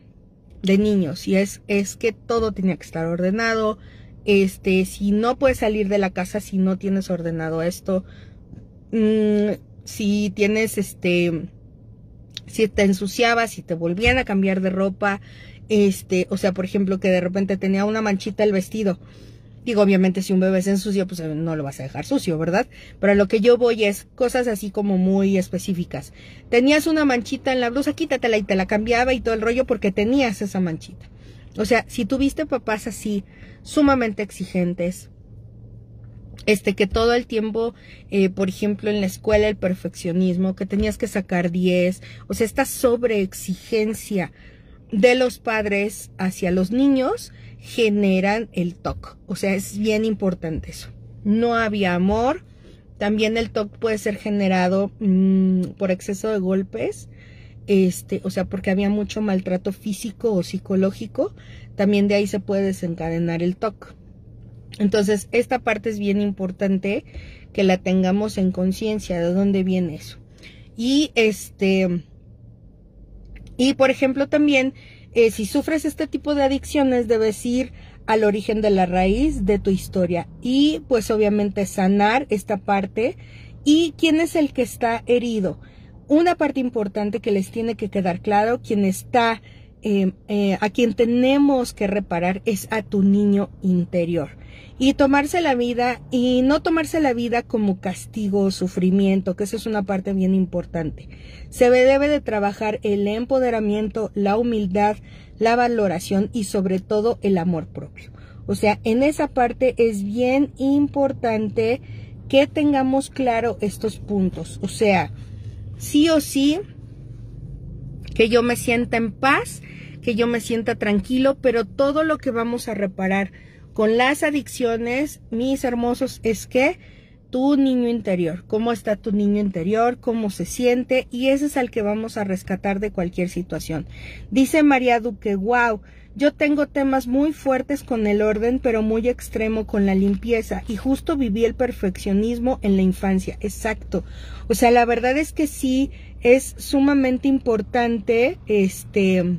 de niños? Y es, es que todo tenía que estar ordenado. Este, si no puedes salir de la casa si no tienes ordenado esto. Mm, si tienes este si te ensuciabas, si te volvían a cambiar de ropa, este, o sea, por ejemplo, que de repente tenía una manchita el vestido. Digo, obviamente si un bebé se ensucia, pues eh, no lo vas a dejar sucio, ¿verdad? Pero a lo que yo voy es cosas así como muy específicas. Tenías una manchita en la blusa, quítatela y te la cambiaba y todo el rollo porque tenías esa manchita. O sea, si tuviste papás así, sumamente exigentes, este que todo el tiempo, eh, por ejemplo, en la escuela el perfeccionismo, que tenías que sacar 10, o sea, esta sobreexigencia de los padres hacia los niños generan el TOC. O sea, es bien importante eso. No había amor. También el TOC puede ser generado mm, por exceso de golpes. Este, o sea, porque había mucho maltrato físico o psicológico. También de ahí se puede desencadenar el TOC. Entonces, esta parte es bien importante que la tengamos en conciencia de dónde viene eso. Y este, y por ejemplo también, eh, si sufres este tipo de adicciones, debes ir al origen de la raíz de tu historia y pues obviamente sanar esta parte y quién es el que está herido. Una parte importante que les tiene que quedar claro, quien está, eh, eh, a quien tenemos que reparar es a tu niño interior y tomarse la vida y no tomarse la vida como castigo o sufrimiento, que eso es una parte bien importante. Se debe de trabajar el empoderamiento, la humildad, la valoración y sobre todo el amor propio. O sea, en esa parte es bien importante que tengamos claro estos puntos. O sea, sí o sí, que yo me sienta en paz, que yo me sienta tranquilo, pero todo lo que vamos a reparar con las adicciones, mis hermosos, es que tu niño interior, cómo está tu niño interior, cómo se siente y ese es el que vamos a rescatar de cualquier situación. Dice María Duque, wow, yo tengo temas muy fuertes con el orden, pero muy extremo con la limpieza y justo viví el perfeccionismo en la infancia. Exacto. O sea, la verdad es que sí es sumamente importante este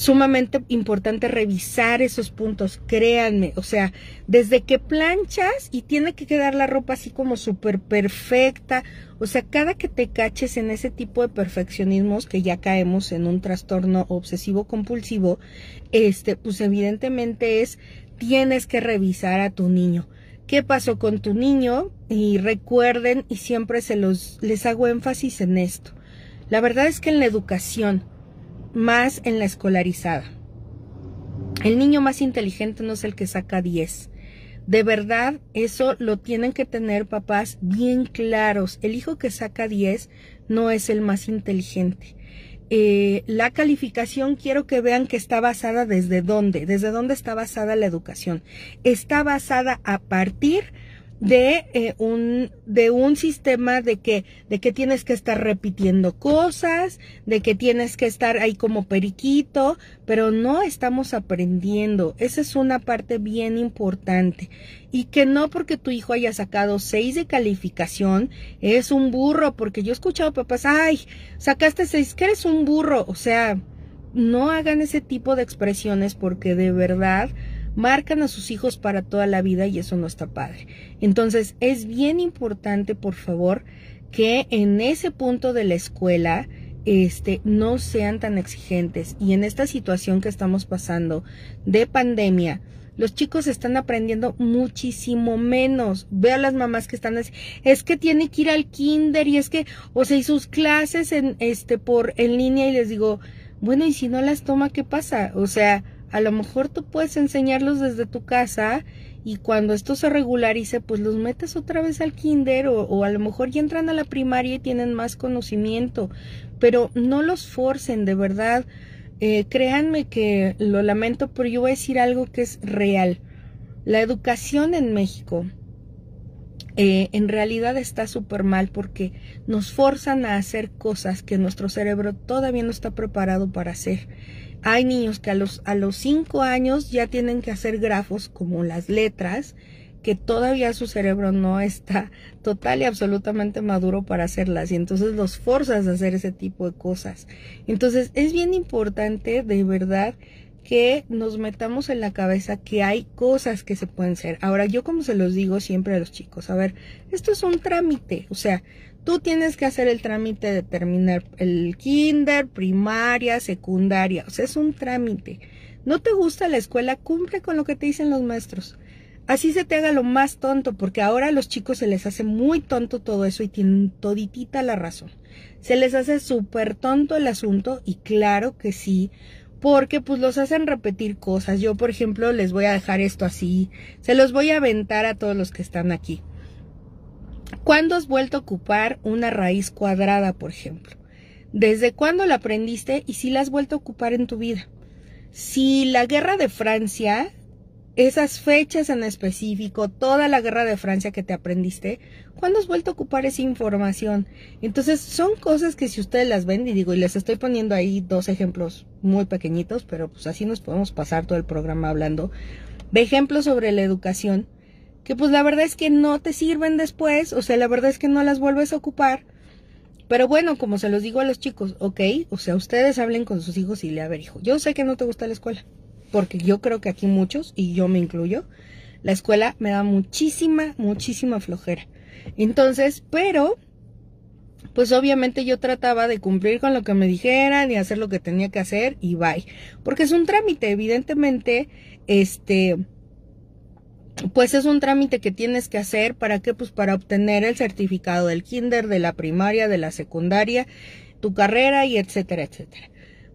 sumamente importante revisar esos puntos, créanme, o sea, desde que planchas y tiene que quedar la ropa así como súper perfecta, o sea, cada que te caches en ese tipo de perfeccionismos que ya caemos en un trastorno obsesivo compulsivo, este, pues evidentemente es, tienes que revisar a tu niño. ¿Qué pasó con tu niño? Y recuerden, y siempre se los, les hago énfasis en esto. La verdad es que en la educación, más en la escolarizada. El niño más inteligente no es el que saca 10. De verdad, eso lo tienen que tener papás bien claros. El hijo que saca 10 no es el más inteligente. Eh, la calificación quiero que vean que está basada desde dónde, desde dónde está basada la educación. Está basada a partir de eh, un de un sistema de que de que tienes que estar repitiendo cosas de que tienes que estar ahí como periquito pero no estamos aprendiendo. Esa es una parte bien importante. Y que no porque tu hijo haya sacado seis de calificación es un burro porque yo he escuchado papás ay sacaste seis que eres un burro o sea no hagan ese tipo de expresiones porque de verdad marcan a sus hijos para toda la vida y eso no está padre. Entonces es bien importante, por favor, que en ese punto de la escuela este, no sean tan exigentes. Y en esta situación que estamos pasando de pandemia, los chicos están aprendiendo muchísimo menos. Veo a las mamás que están así, es que tiene que ir al kinder y es que, o sea, y sus clases en, este, por, en línea y les digo, bueno, y si no las toma, ¿qué pasa? O sea, a lo mejor tú puedes enseñarlos desde tu casa y cuando esto se regularice, pues los metes otra vez al kinder o, a lo mejor ya entran a la primaria y tienen más conocimiento, pero no los forcen, de verdad. Eh, créanme que lo lamento, pero yo voy a decir algo que es real. La educación en México eh, en realidad está súper mal porque nos forzan a hacer cosas que nuestro cerebro todavía no está preparado para hacer. Hay niños que a los, a los cinco años ya tienen que hacer grafos como las letras, que todavía su cerebro no está total y absolutamente maduro para hacerlas y entonces los forzas a hacer ese tipo de cosas. Entonces es bien importante de verdad que nos metamos en la cabeza que hay cosas que se pueden hacer. Ahora yo como se los digo siempre a los chicos, a ver, esto es un trámite, o sea, Tú tienes que hacer el trámite de terminar el kinder, primaria, secundaria. O sea, es un trámite. No te gusta la escuela, cumple con lo que te dicen los maestros. Así se te haga lo más tonto, porque ahora a los chicos se les hace muy tonto todo eso y tienen toditita la razón. Se les hace súper tonto el asunto y claro que sí, porque pues los hacen repetir cosas. Yo, por ejemplo, les voy a dejar esto así, se los voy a aventar a todos los que están aquí. ¿Cuándo has vuelto a ocupar una raíz cuadrada, por ejemplo? ¿Desde cuándo la aprendiste y si la has vuelto a ocupar en tu vida? Si la guerra de Francia, esas fechas en específico, toda la guerra de Francia que te aprendiste, ¿cuándo has vuelto a ocupar esa información? Entonces, son cosas que si ustedes las ven, y digo, y les estoy poniendo ahí dos ejemplos muy pequeñitos, pero pues así nos podemos pasar todo el programa hablando de ejemplos sobre la educación que pues la verdad es que no te sirven después, o sea, la verdad es que no las vuelves a ocupar. Pero bueno, como se los digo a los chicos, ok, o sea, ustedes hablen con sus hijos y le a ver, hijo, yo sé que no te gusta la escuela, porque yo creo que aquí muchos, y yo me incluyo, la escuela me da muchísima, muchísima flojera. Entonces, pero, pues obviamente yo trataba de cumplir con lo que me dijeran y hacer lo que tenía que hacer y bye. Porque es un trámite, evidentemente, este, pues es un trámite que tienes que hacer para qué pues para obtener el certificado del kinder, de la primaria, de la secundaria, tu carrera y etcétera, etcétera.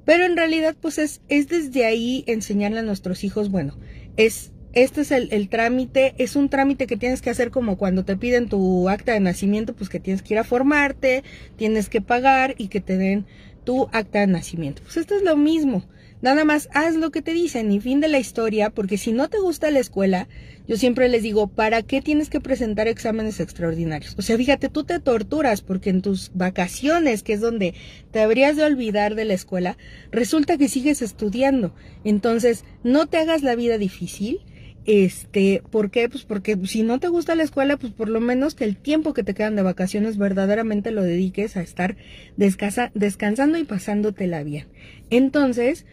Pero en realidad pues es, es desde ahí enseñarle a nuestros hijos, bueno, es este es el, el, trámite, es un trámite que tienes que hacer como cuando te piden tu acta de nacimiento, pues que tienes que ir a formarte, tienes que pagar y que te den tu acta de nacimiento. Pues esto es lo mismo Nada más haz lo que te dicen y fin de la historia, porque si no te gusta la escuela, yo siempre les digo, ¿para qué tienes que presentar exámenes extraordinarios? O sea, fíjate, tú te torturas porque en tus vacaciones, que es donde te habrías de olvidar de la escuela, resulta que sigues estudiando. Entonces, no te hagas la vida difícil. Este, ¿por qué? Pues porque si no te gusta la escuela, pues por lo menos que el tiempo que te quedan de vacaciones verdaderamente lo dediques a estar descansando y pasándotela bien. Entonces,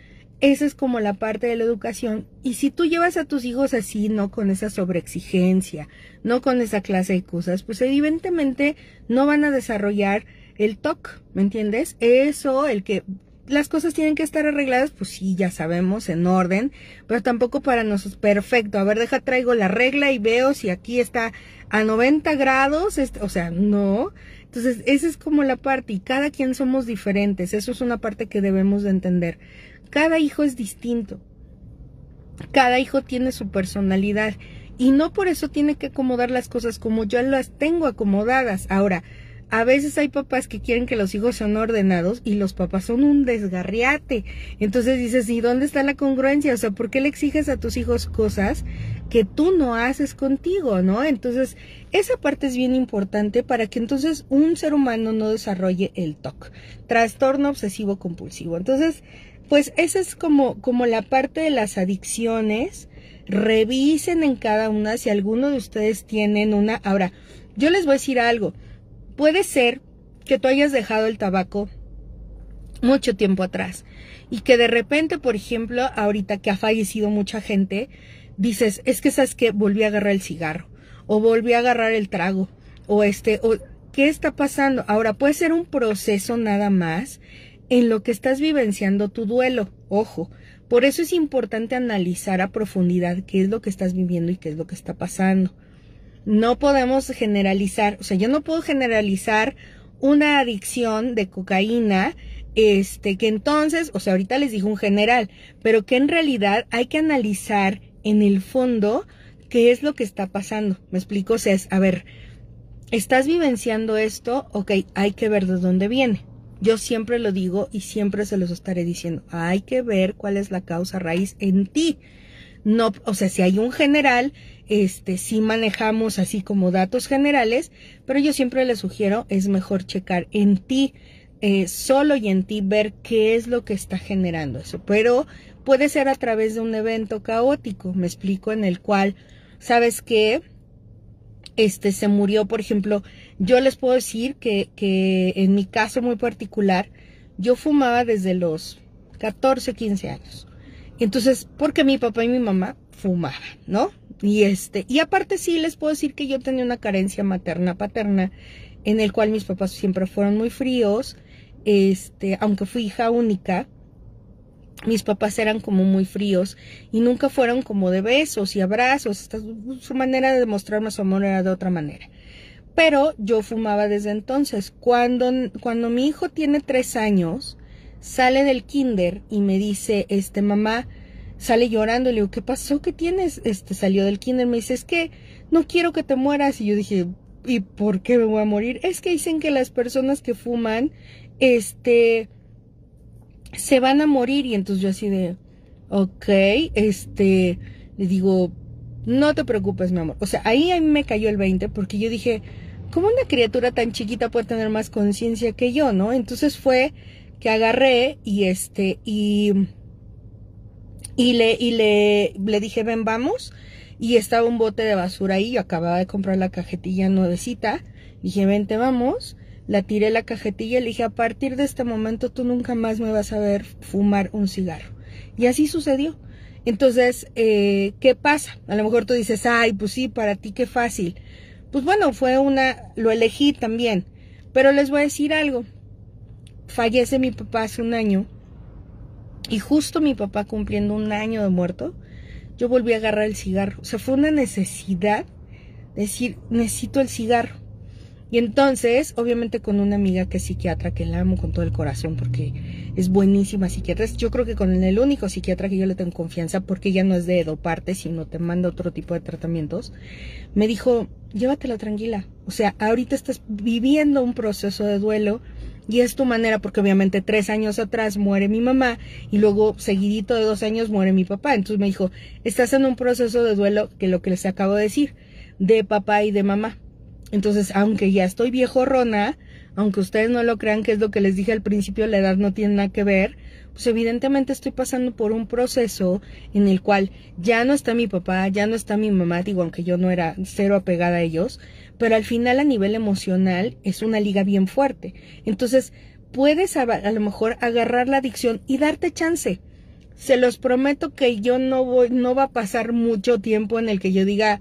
esa es como la parte de la educación. Y si tú llevas a tus hijos así, no con esa sobreexigencia, no con esa clase de cosas, pues evidentemente no van a desarrollar el TOC, ¿me entiendes? Eso, el que las cosas tienen que estar arregladas, pues sí, ya sabemos, en orden, pero tampoco para nosotros, perfecto, a ver, deja, traigo la regla y veo si aquí está a 90 grados, este, o sea, no. Entonces, esa es como la parte, y cada quien somos diferentes, eso es una parte que debemos de entender. Cada hijo es distinto. Cada hijo tiene su personalidad y no por eso tiene que acomodar las cosas como yo las tengo acomodadas. Ahora, a veces hay papás que quieren que los hijos sean ordenados y los papás son un desgarriate. Entonces dices, ¿y dónde está la congruencia? O sea, ¿por qué le exiges a tus hijos cosas que tú no haces contigo, no? Entonces, esa parte es bien importante para que entonces un ser humano no desarrolle el TOC, trastorno obsesivo compulsivo. Entonces, pues esa es como, como la parte de las adicciones. Revisen en cada una si alguno de ustedes tienen una. Ahora, yo les voy a decir algo. Puede ser que tú hayas dejado el tabaco mucho tiempo atrás y que de repente, por ejemplo, ahorita que ha fallecido mucha gente, dices, es que sabes que volví a agarrar el cigarro o volví a agarrar el trago o este, o ¿qué está pasando? Ahora puede ser un proceso nada más en lo que estás vivenciando tu duelo. Ojo, por eso es importante analizar a profundidad qué es lo que estás viviendo y qué es lo que está pasando. No podemos generalizar, o sea, yo no puedo generalizar una adicción de cocaína, este, que entonces, o sea, ahorita les digo un general, pero que en realidad hay que analizar en el fondo qué es lo que está pasando. ¿Me explico? O sea, es, a ver, ¿estás vivenciando esto? Ok, hay que ver de dónde viene. Yo siempre lo digo y siempre se los estaré diciendo. Hay que ver cuál es la causa raíz en ti. No, o sea, si hay un general, este, sí manejamos así como datos generales, pero yo siempre les sugiero, es mejor checar en ti, eh, solo y en ti, ver qué es lo que está generando eso. Pero puede ser a través de un evento caótico, me explico, en el cual, ¿sabes qué? Este se murió, por ejemplo, yo les puedo decir que, que en mi caso muy particular, yo fumaba desde los 14, 15 años. Entonces, porque mi papá y mi mamá fumaban, ¿no? Y este, y aparte sí les puedo decir que yo tenía una carencia materna paterna en el cual mis papás siempre fueron muy fríos, este, aunque fui hija única, mis papás eran como muy fríos y nunca fueron como de besos y abrazos. su manera de demostrarme su amor era de otra manera. Pero yo fumaba desde entonces. Cuando, cuando mi hijo tiene tres años, sale del kinder y me dice, este mamá, sale llorando, le digo, ¿qué pasó? ¿Qué tienes? Este salió del kinder, me dice, es que no quiero que te mueras. Y yo dije, ¿y por qué me voy a morir? Es que dicen que las personas que fuman, este, se van a morir. Y entonces yo así de, ok, este, le digo, no te preocupes, mi amor. O sea, ahí a mí me cayó el 20 porque yo dije, ¿cómo una criatura tan chiquita puede tener más conciencia que yo, no? Entonces fue que agarré y este, y, y le, y le, le dije, ven, vamos. Y estaba un bote de basura ahí, yo acababa de comprar la cajetilla nuevecita. Dije, vente, vamos la tiré la cajetilla y le dije, a partir de este momento tú nunca más me vas a ver fumar un cigarro. Y así sucedió. Entonces, eh, ¿qué pasa? A lo mejor tú dices, ay, pues sí, para ti qué fácil. Pues bueno, fue una, lo elegí también. Pero les voy a decir algo. Fallece mi papá hace un año y justo mi papá cumpliendo un año de muerto, yo volví a agarrar el cigarro. O sea, fue una necesidad decir, necesito el cigarro. Y entonces, obviamente con una amiga que es psiquiatra, que la amo con todo el corazón porque es buenísima psiquiatra. Yo creo que con el único psiquiatra que yo le tengo confianza, porque ella no es de doparte, sino te manda otro tipo de tratamientos, me dijo, llévatela tranquila. O sea, ahorita estás viviendo un proceso de duelo y es tu manera, porque obviamente tres años atrás muere mi mamá y luego seguidito de dos años muere mi papá. Entonces me dijo, estás en un proceso de duelo que lo que les acabo de decir, de papá y de mamá. Entonces, aunque ya estoy viejo rona, aunque ustedes no lo crean que es lo que les dije al principio, la edad no tiene nada que ver, pues evidentemente estoy pasando por un proceso en el cual ya no está mi papá, ya no está mi mamá, digo, aunque yo no era cero apegada a ellos, pero al final a nivel emocional es una liga bien fuerte. Entonces, puedes a, a lo mejor agarrar la adicción y darte chance. Se los prometo que yo no voy, no va a pasar mucho tiempo en el que yo diga,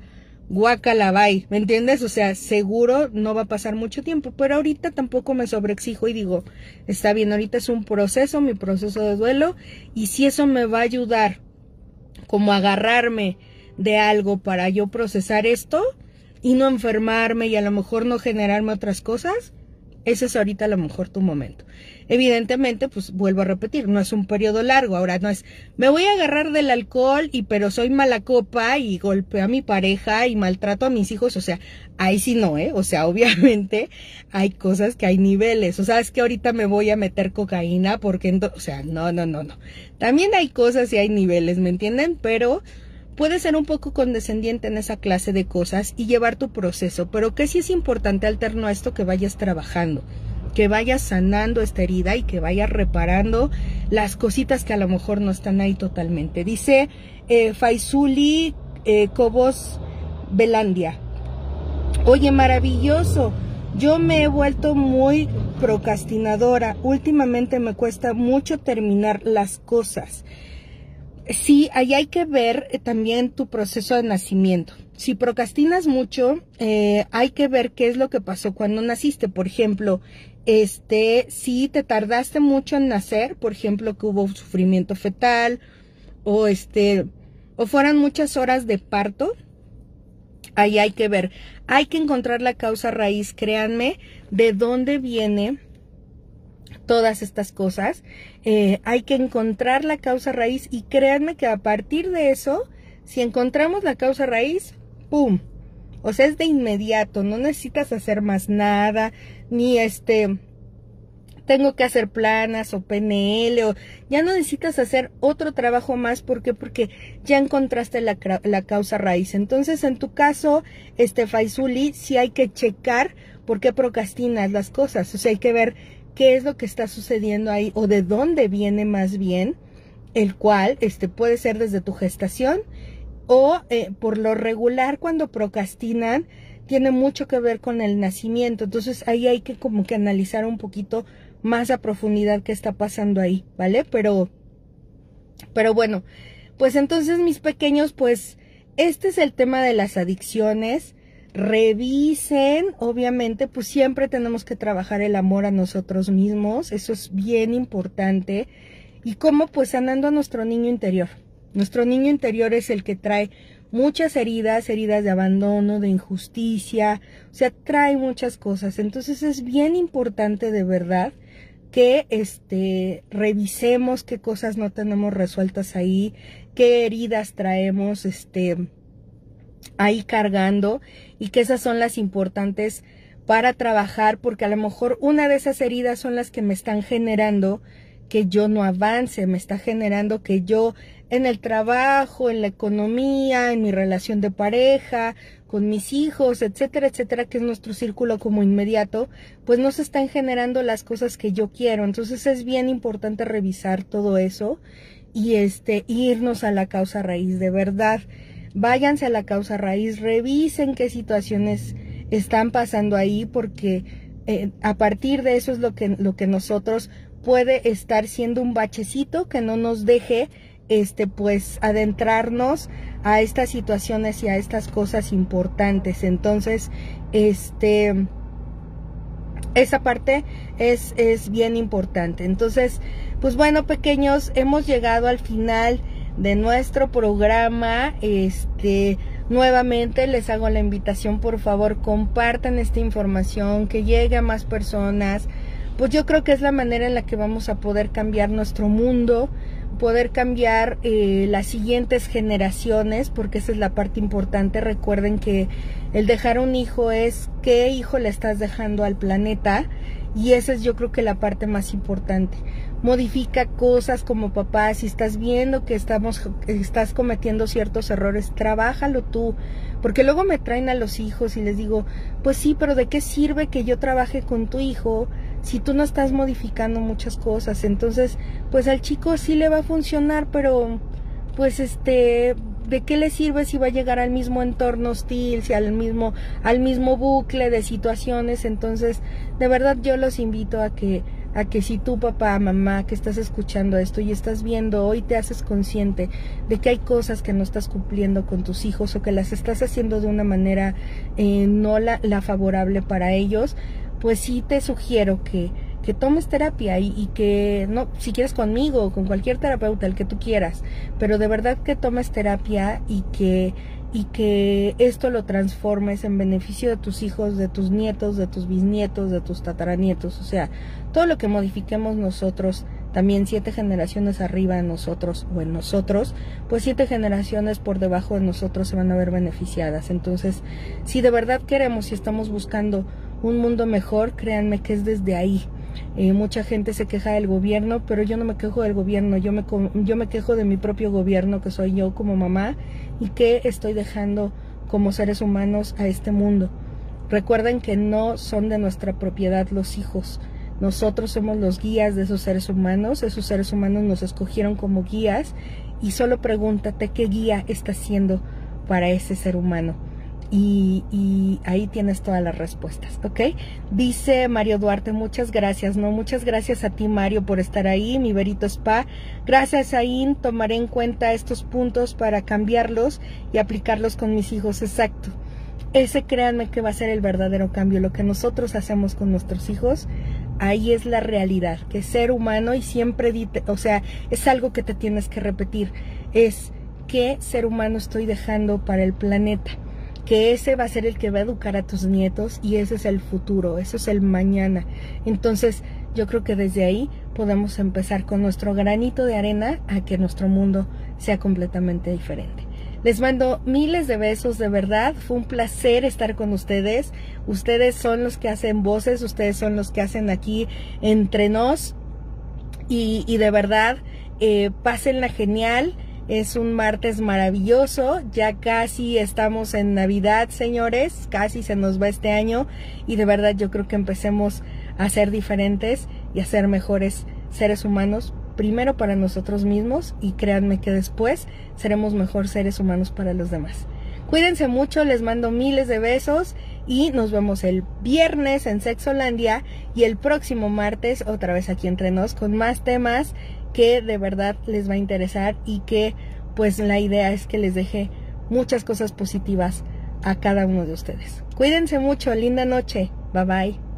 guacala, bye, ¿me entiendes? O sea, seguro no va a pasar mucho tiempo, pero ahorita tampoco me sobreexijo y digo, está bien, ahorita es un proceso, mi proceso de duelo, y si eso me va a ayudar como agarrarme de algo para yo procesar esto y no enfermarme y a lo mejor no generarme otras cosas, ese es ahorita a lo mejor tu momento. Evidentemente, pues vuelvo a repetir, no es un periodo largo, ahora no es, me voy a agarrar del alcohol y pero soy mala copa y golpeo a mi pareja y maltrato a mis hijos, o sea, ahí sí no, ¿eh? O sea, obviamente hay cosas que hay niveles, o sea, es que ahorita me voy a meter cocaína porque, o sea, no, no, no, no. También hay cosas y hay niveles, ¿me entienden? Pero puedes ser un poco condescendiente en esa clase de cosas y llevar tu proceso, pero que sí es importante alterno a esto que vayas trabajando que vayas sanando esta herida y que vayas reparando las cositas que a lo mejor no están ahí totalmente. Dice eh, Faisuli eh, Cobos Belandia. Oye, maravilloso. Yo me he vuelto muy procrastinadora. Últimamente me cuesta mucho terminar las cosas. Sí, ahí hay que ver eh, también tu proceso de nacimiento. Si procrastinas mucho, eh, hay que ver qué es lo que pasó cuando naciste. Por ejemplo, este, si te tardaste mucho en nacer, por ejemplo, que hubo sufrimiento fetal o este, o fueran muchas horas de parto, ahí hay que ver. Hay que encontrar la causa raíz, créanme, de dónde viene todas estas cosas. Eh, hay que encontrar la causa raíz y créanme que a partir de eso, si encontramos la causa raíz, ¡pum! O sea, es de inmediato, no necesitas hacer más nada, ni este, tengo que hacer planas o PNL o ya no necesitas hacer otro trabajo más porque porque ya encontraste la, la causa raíz. Entonces, en tu caso, este Faisuli, sí hay que checar por qué procrastinas las cosas. O sea, hay que ver qué es lo que está sucediendo ahí o de dónde viene más bien, el cual este puede ser desde tu gestación o eh, por lo regular cuando procrastinan tiene mucho que ver con el nacimiento. Entonces ahí hay que como que analizar un poquito más a profundidad qué está pasando ahí, ¿vale? Pero, pero bueno, pues entonces mis pequeños, pues este es el tema de las adicciones. Revisen, obviamente, pues siempre tenemos que trabajar el amor a nosotros mismos, eso es bien importante. Y cómo, pues sanando a nuestro niño interior. Nuestro niño interior es el que trae muchas heridas, heridas de abandono, de injusticia, o sea, trae muchas cosas. Entonces es bien importante de verdad que este revisemos qué cosas no tenemos resueltas ahí, qué heridas traemos este ahí cargando y que esas son las importantes para trabajar porque a lo mejor una de esas heridas son las que me están generando que yo no avance, me está generando que yo en el trabajo, en la economía, en mi relación de pareja, con mis hijos, etcétera, etcétera, que es nuestro círculo como inmediato, pues no se están generando las cosas que yo quiero. Entonces es bien importante revisar todo eso y este irnos a la causa raíz de verdad. Váyanse a la causa raíz, revisen qué situaciones están pasando ahí porque eh, a partir de eso es lo que, lo que nosotros puede estar siendo un bachecito que no nos deje este pues adentrarnos a estas situaciones y a estas cosas importantes. Entonces, este esa parte es, es bien importante. Entonces, pues bueno, pequeños, hemos llegado al final de nuestro programa. Este, nuevamente les hago la invitación, por favor, compartan esta información, que llegue a más personas pues yo creo que es la manera en la que vamos a poder cambiar nuestro mundo, poder cambiar eh, las siguientes generaciones, porque esa es la parte importante. Recuerden que el dejar un hijo es qué hijo le estás dejando al planeta Y esa es yo creo que la parte más importante. Modifica cosas como papá, si estás viendo que estamos, estás cometiendo ciertos errores, trabájalo tú. Porque luego me traen a los hijos y les digo, pues sí, pero ¿de qué sirve que yo trabaje con tu hijo si tú no estás modificando muchas cosas? Entonces, pues al chico sí le va a funcionar, pero pues este ¿de qué le sirve si va a llegar al mismo entorno hostil, si al mismo, al mismo bucle de situaciones? Entonces, de verdad yo los invito a que, a que si tú papá, mamá, que estás escuchando esto y estás viendo, hoy te haces consciente de que hay cosas que no estás cumpliendo con tus hijos o que las estás haciendo de una manera eh, no la, la favorable para ellos, pues sí te sugiero que, que tomes terapia y, que no, si quieres conmigo o con cualquier terapeuta, el que tú quieras, pero de verdad que tomes terapia y que y que esto lo transformes en beneficio de tus hijos, de tus nietos, de tus bisnietos, de tus tataranietos, o sea, todo lo que modifiquemos nosotros, también siete generaciones arriba de nosotros o en nosotros, pues siete generaciones por debajo de nosotros se van a ver beneficiadas. Entonces, si de verdad queremos y estamos buscando un mundo mejor, créanme que es desde ahí eh, mucha gente se queja del gobierno, pero yo no me quejo del gobierno, yo me, yo me quejo de mi propio gobierno, que soy yo como mamá, y que estoy dejando como seres humanos a este mundo. Recuerden que no son de nuestra propiedad los hijos. Nosotros somos los guías de esos seres humanos, esos seres humanos nos escogieron como guías y solo pregúntate qué guía está siendo para ese ser humano y, ahí tienes todas las respuestas, ¿ok? Dice Mario Duarte, muchas gracias, ¿no? Muchas gracias a ti, Mario, por estar ahí, mi Verito Spa. Gracias, Ain, tomaré en cuenta estos puntos para cambiarlos y aplicarlos con mis hijos, exacto. Ese créanme que va a ser el verdadero cambio, lo que nosotros hacemos con nuestros hijos, ahí es la realidad, que ser humano y siempre, dite, o sea, es algo que te tienes que repetir, es qué ser humano estoy dejando para el planeta que ese va a ser el que va a educar a tus nietos y ese es el futuro, eso es el mañana. Entonces, yo creo que desde ahí podemos empezar con nuestro granito de arena a que nuestro mundo sea completamente diferente. Les mando miles de besos, de verdad. Fue un placer estar con ustedes. Ustedes son los que hacen voces, ustedes son los que hacen aquí entre nos. Y, de verdad, eh, pásenla genial. Es un martes maravilloso, ya casi estamos en Navidad, señores, casi se nos va este año. Y de verdad yo creo que empecemos a ser diferentes y a ser mejores seres humanos, primero para nosotros mismos y créanme que después seremos mejor seres humanos para los demás. Cuídense mucho, les mando miles de besos y nos vemos el viernes en Sexolandia y el próximo martes otra vez aquí entre nos con más temas que de verdad les va a interesar y que pues la idea es que les deje muchas cosas positivas a cada uno de ustedes. Cuídense mucho, linda noche, bye bye.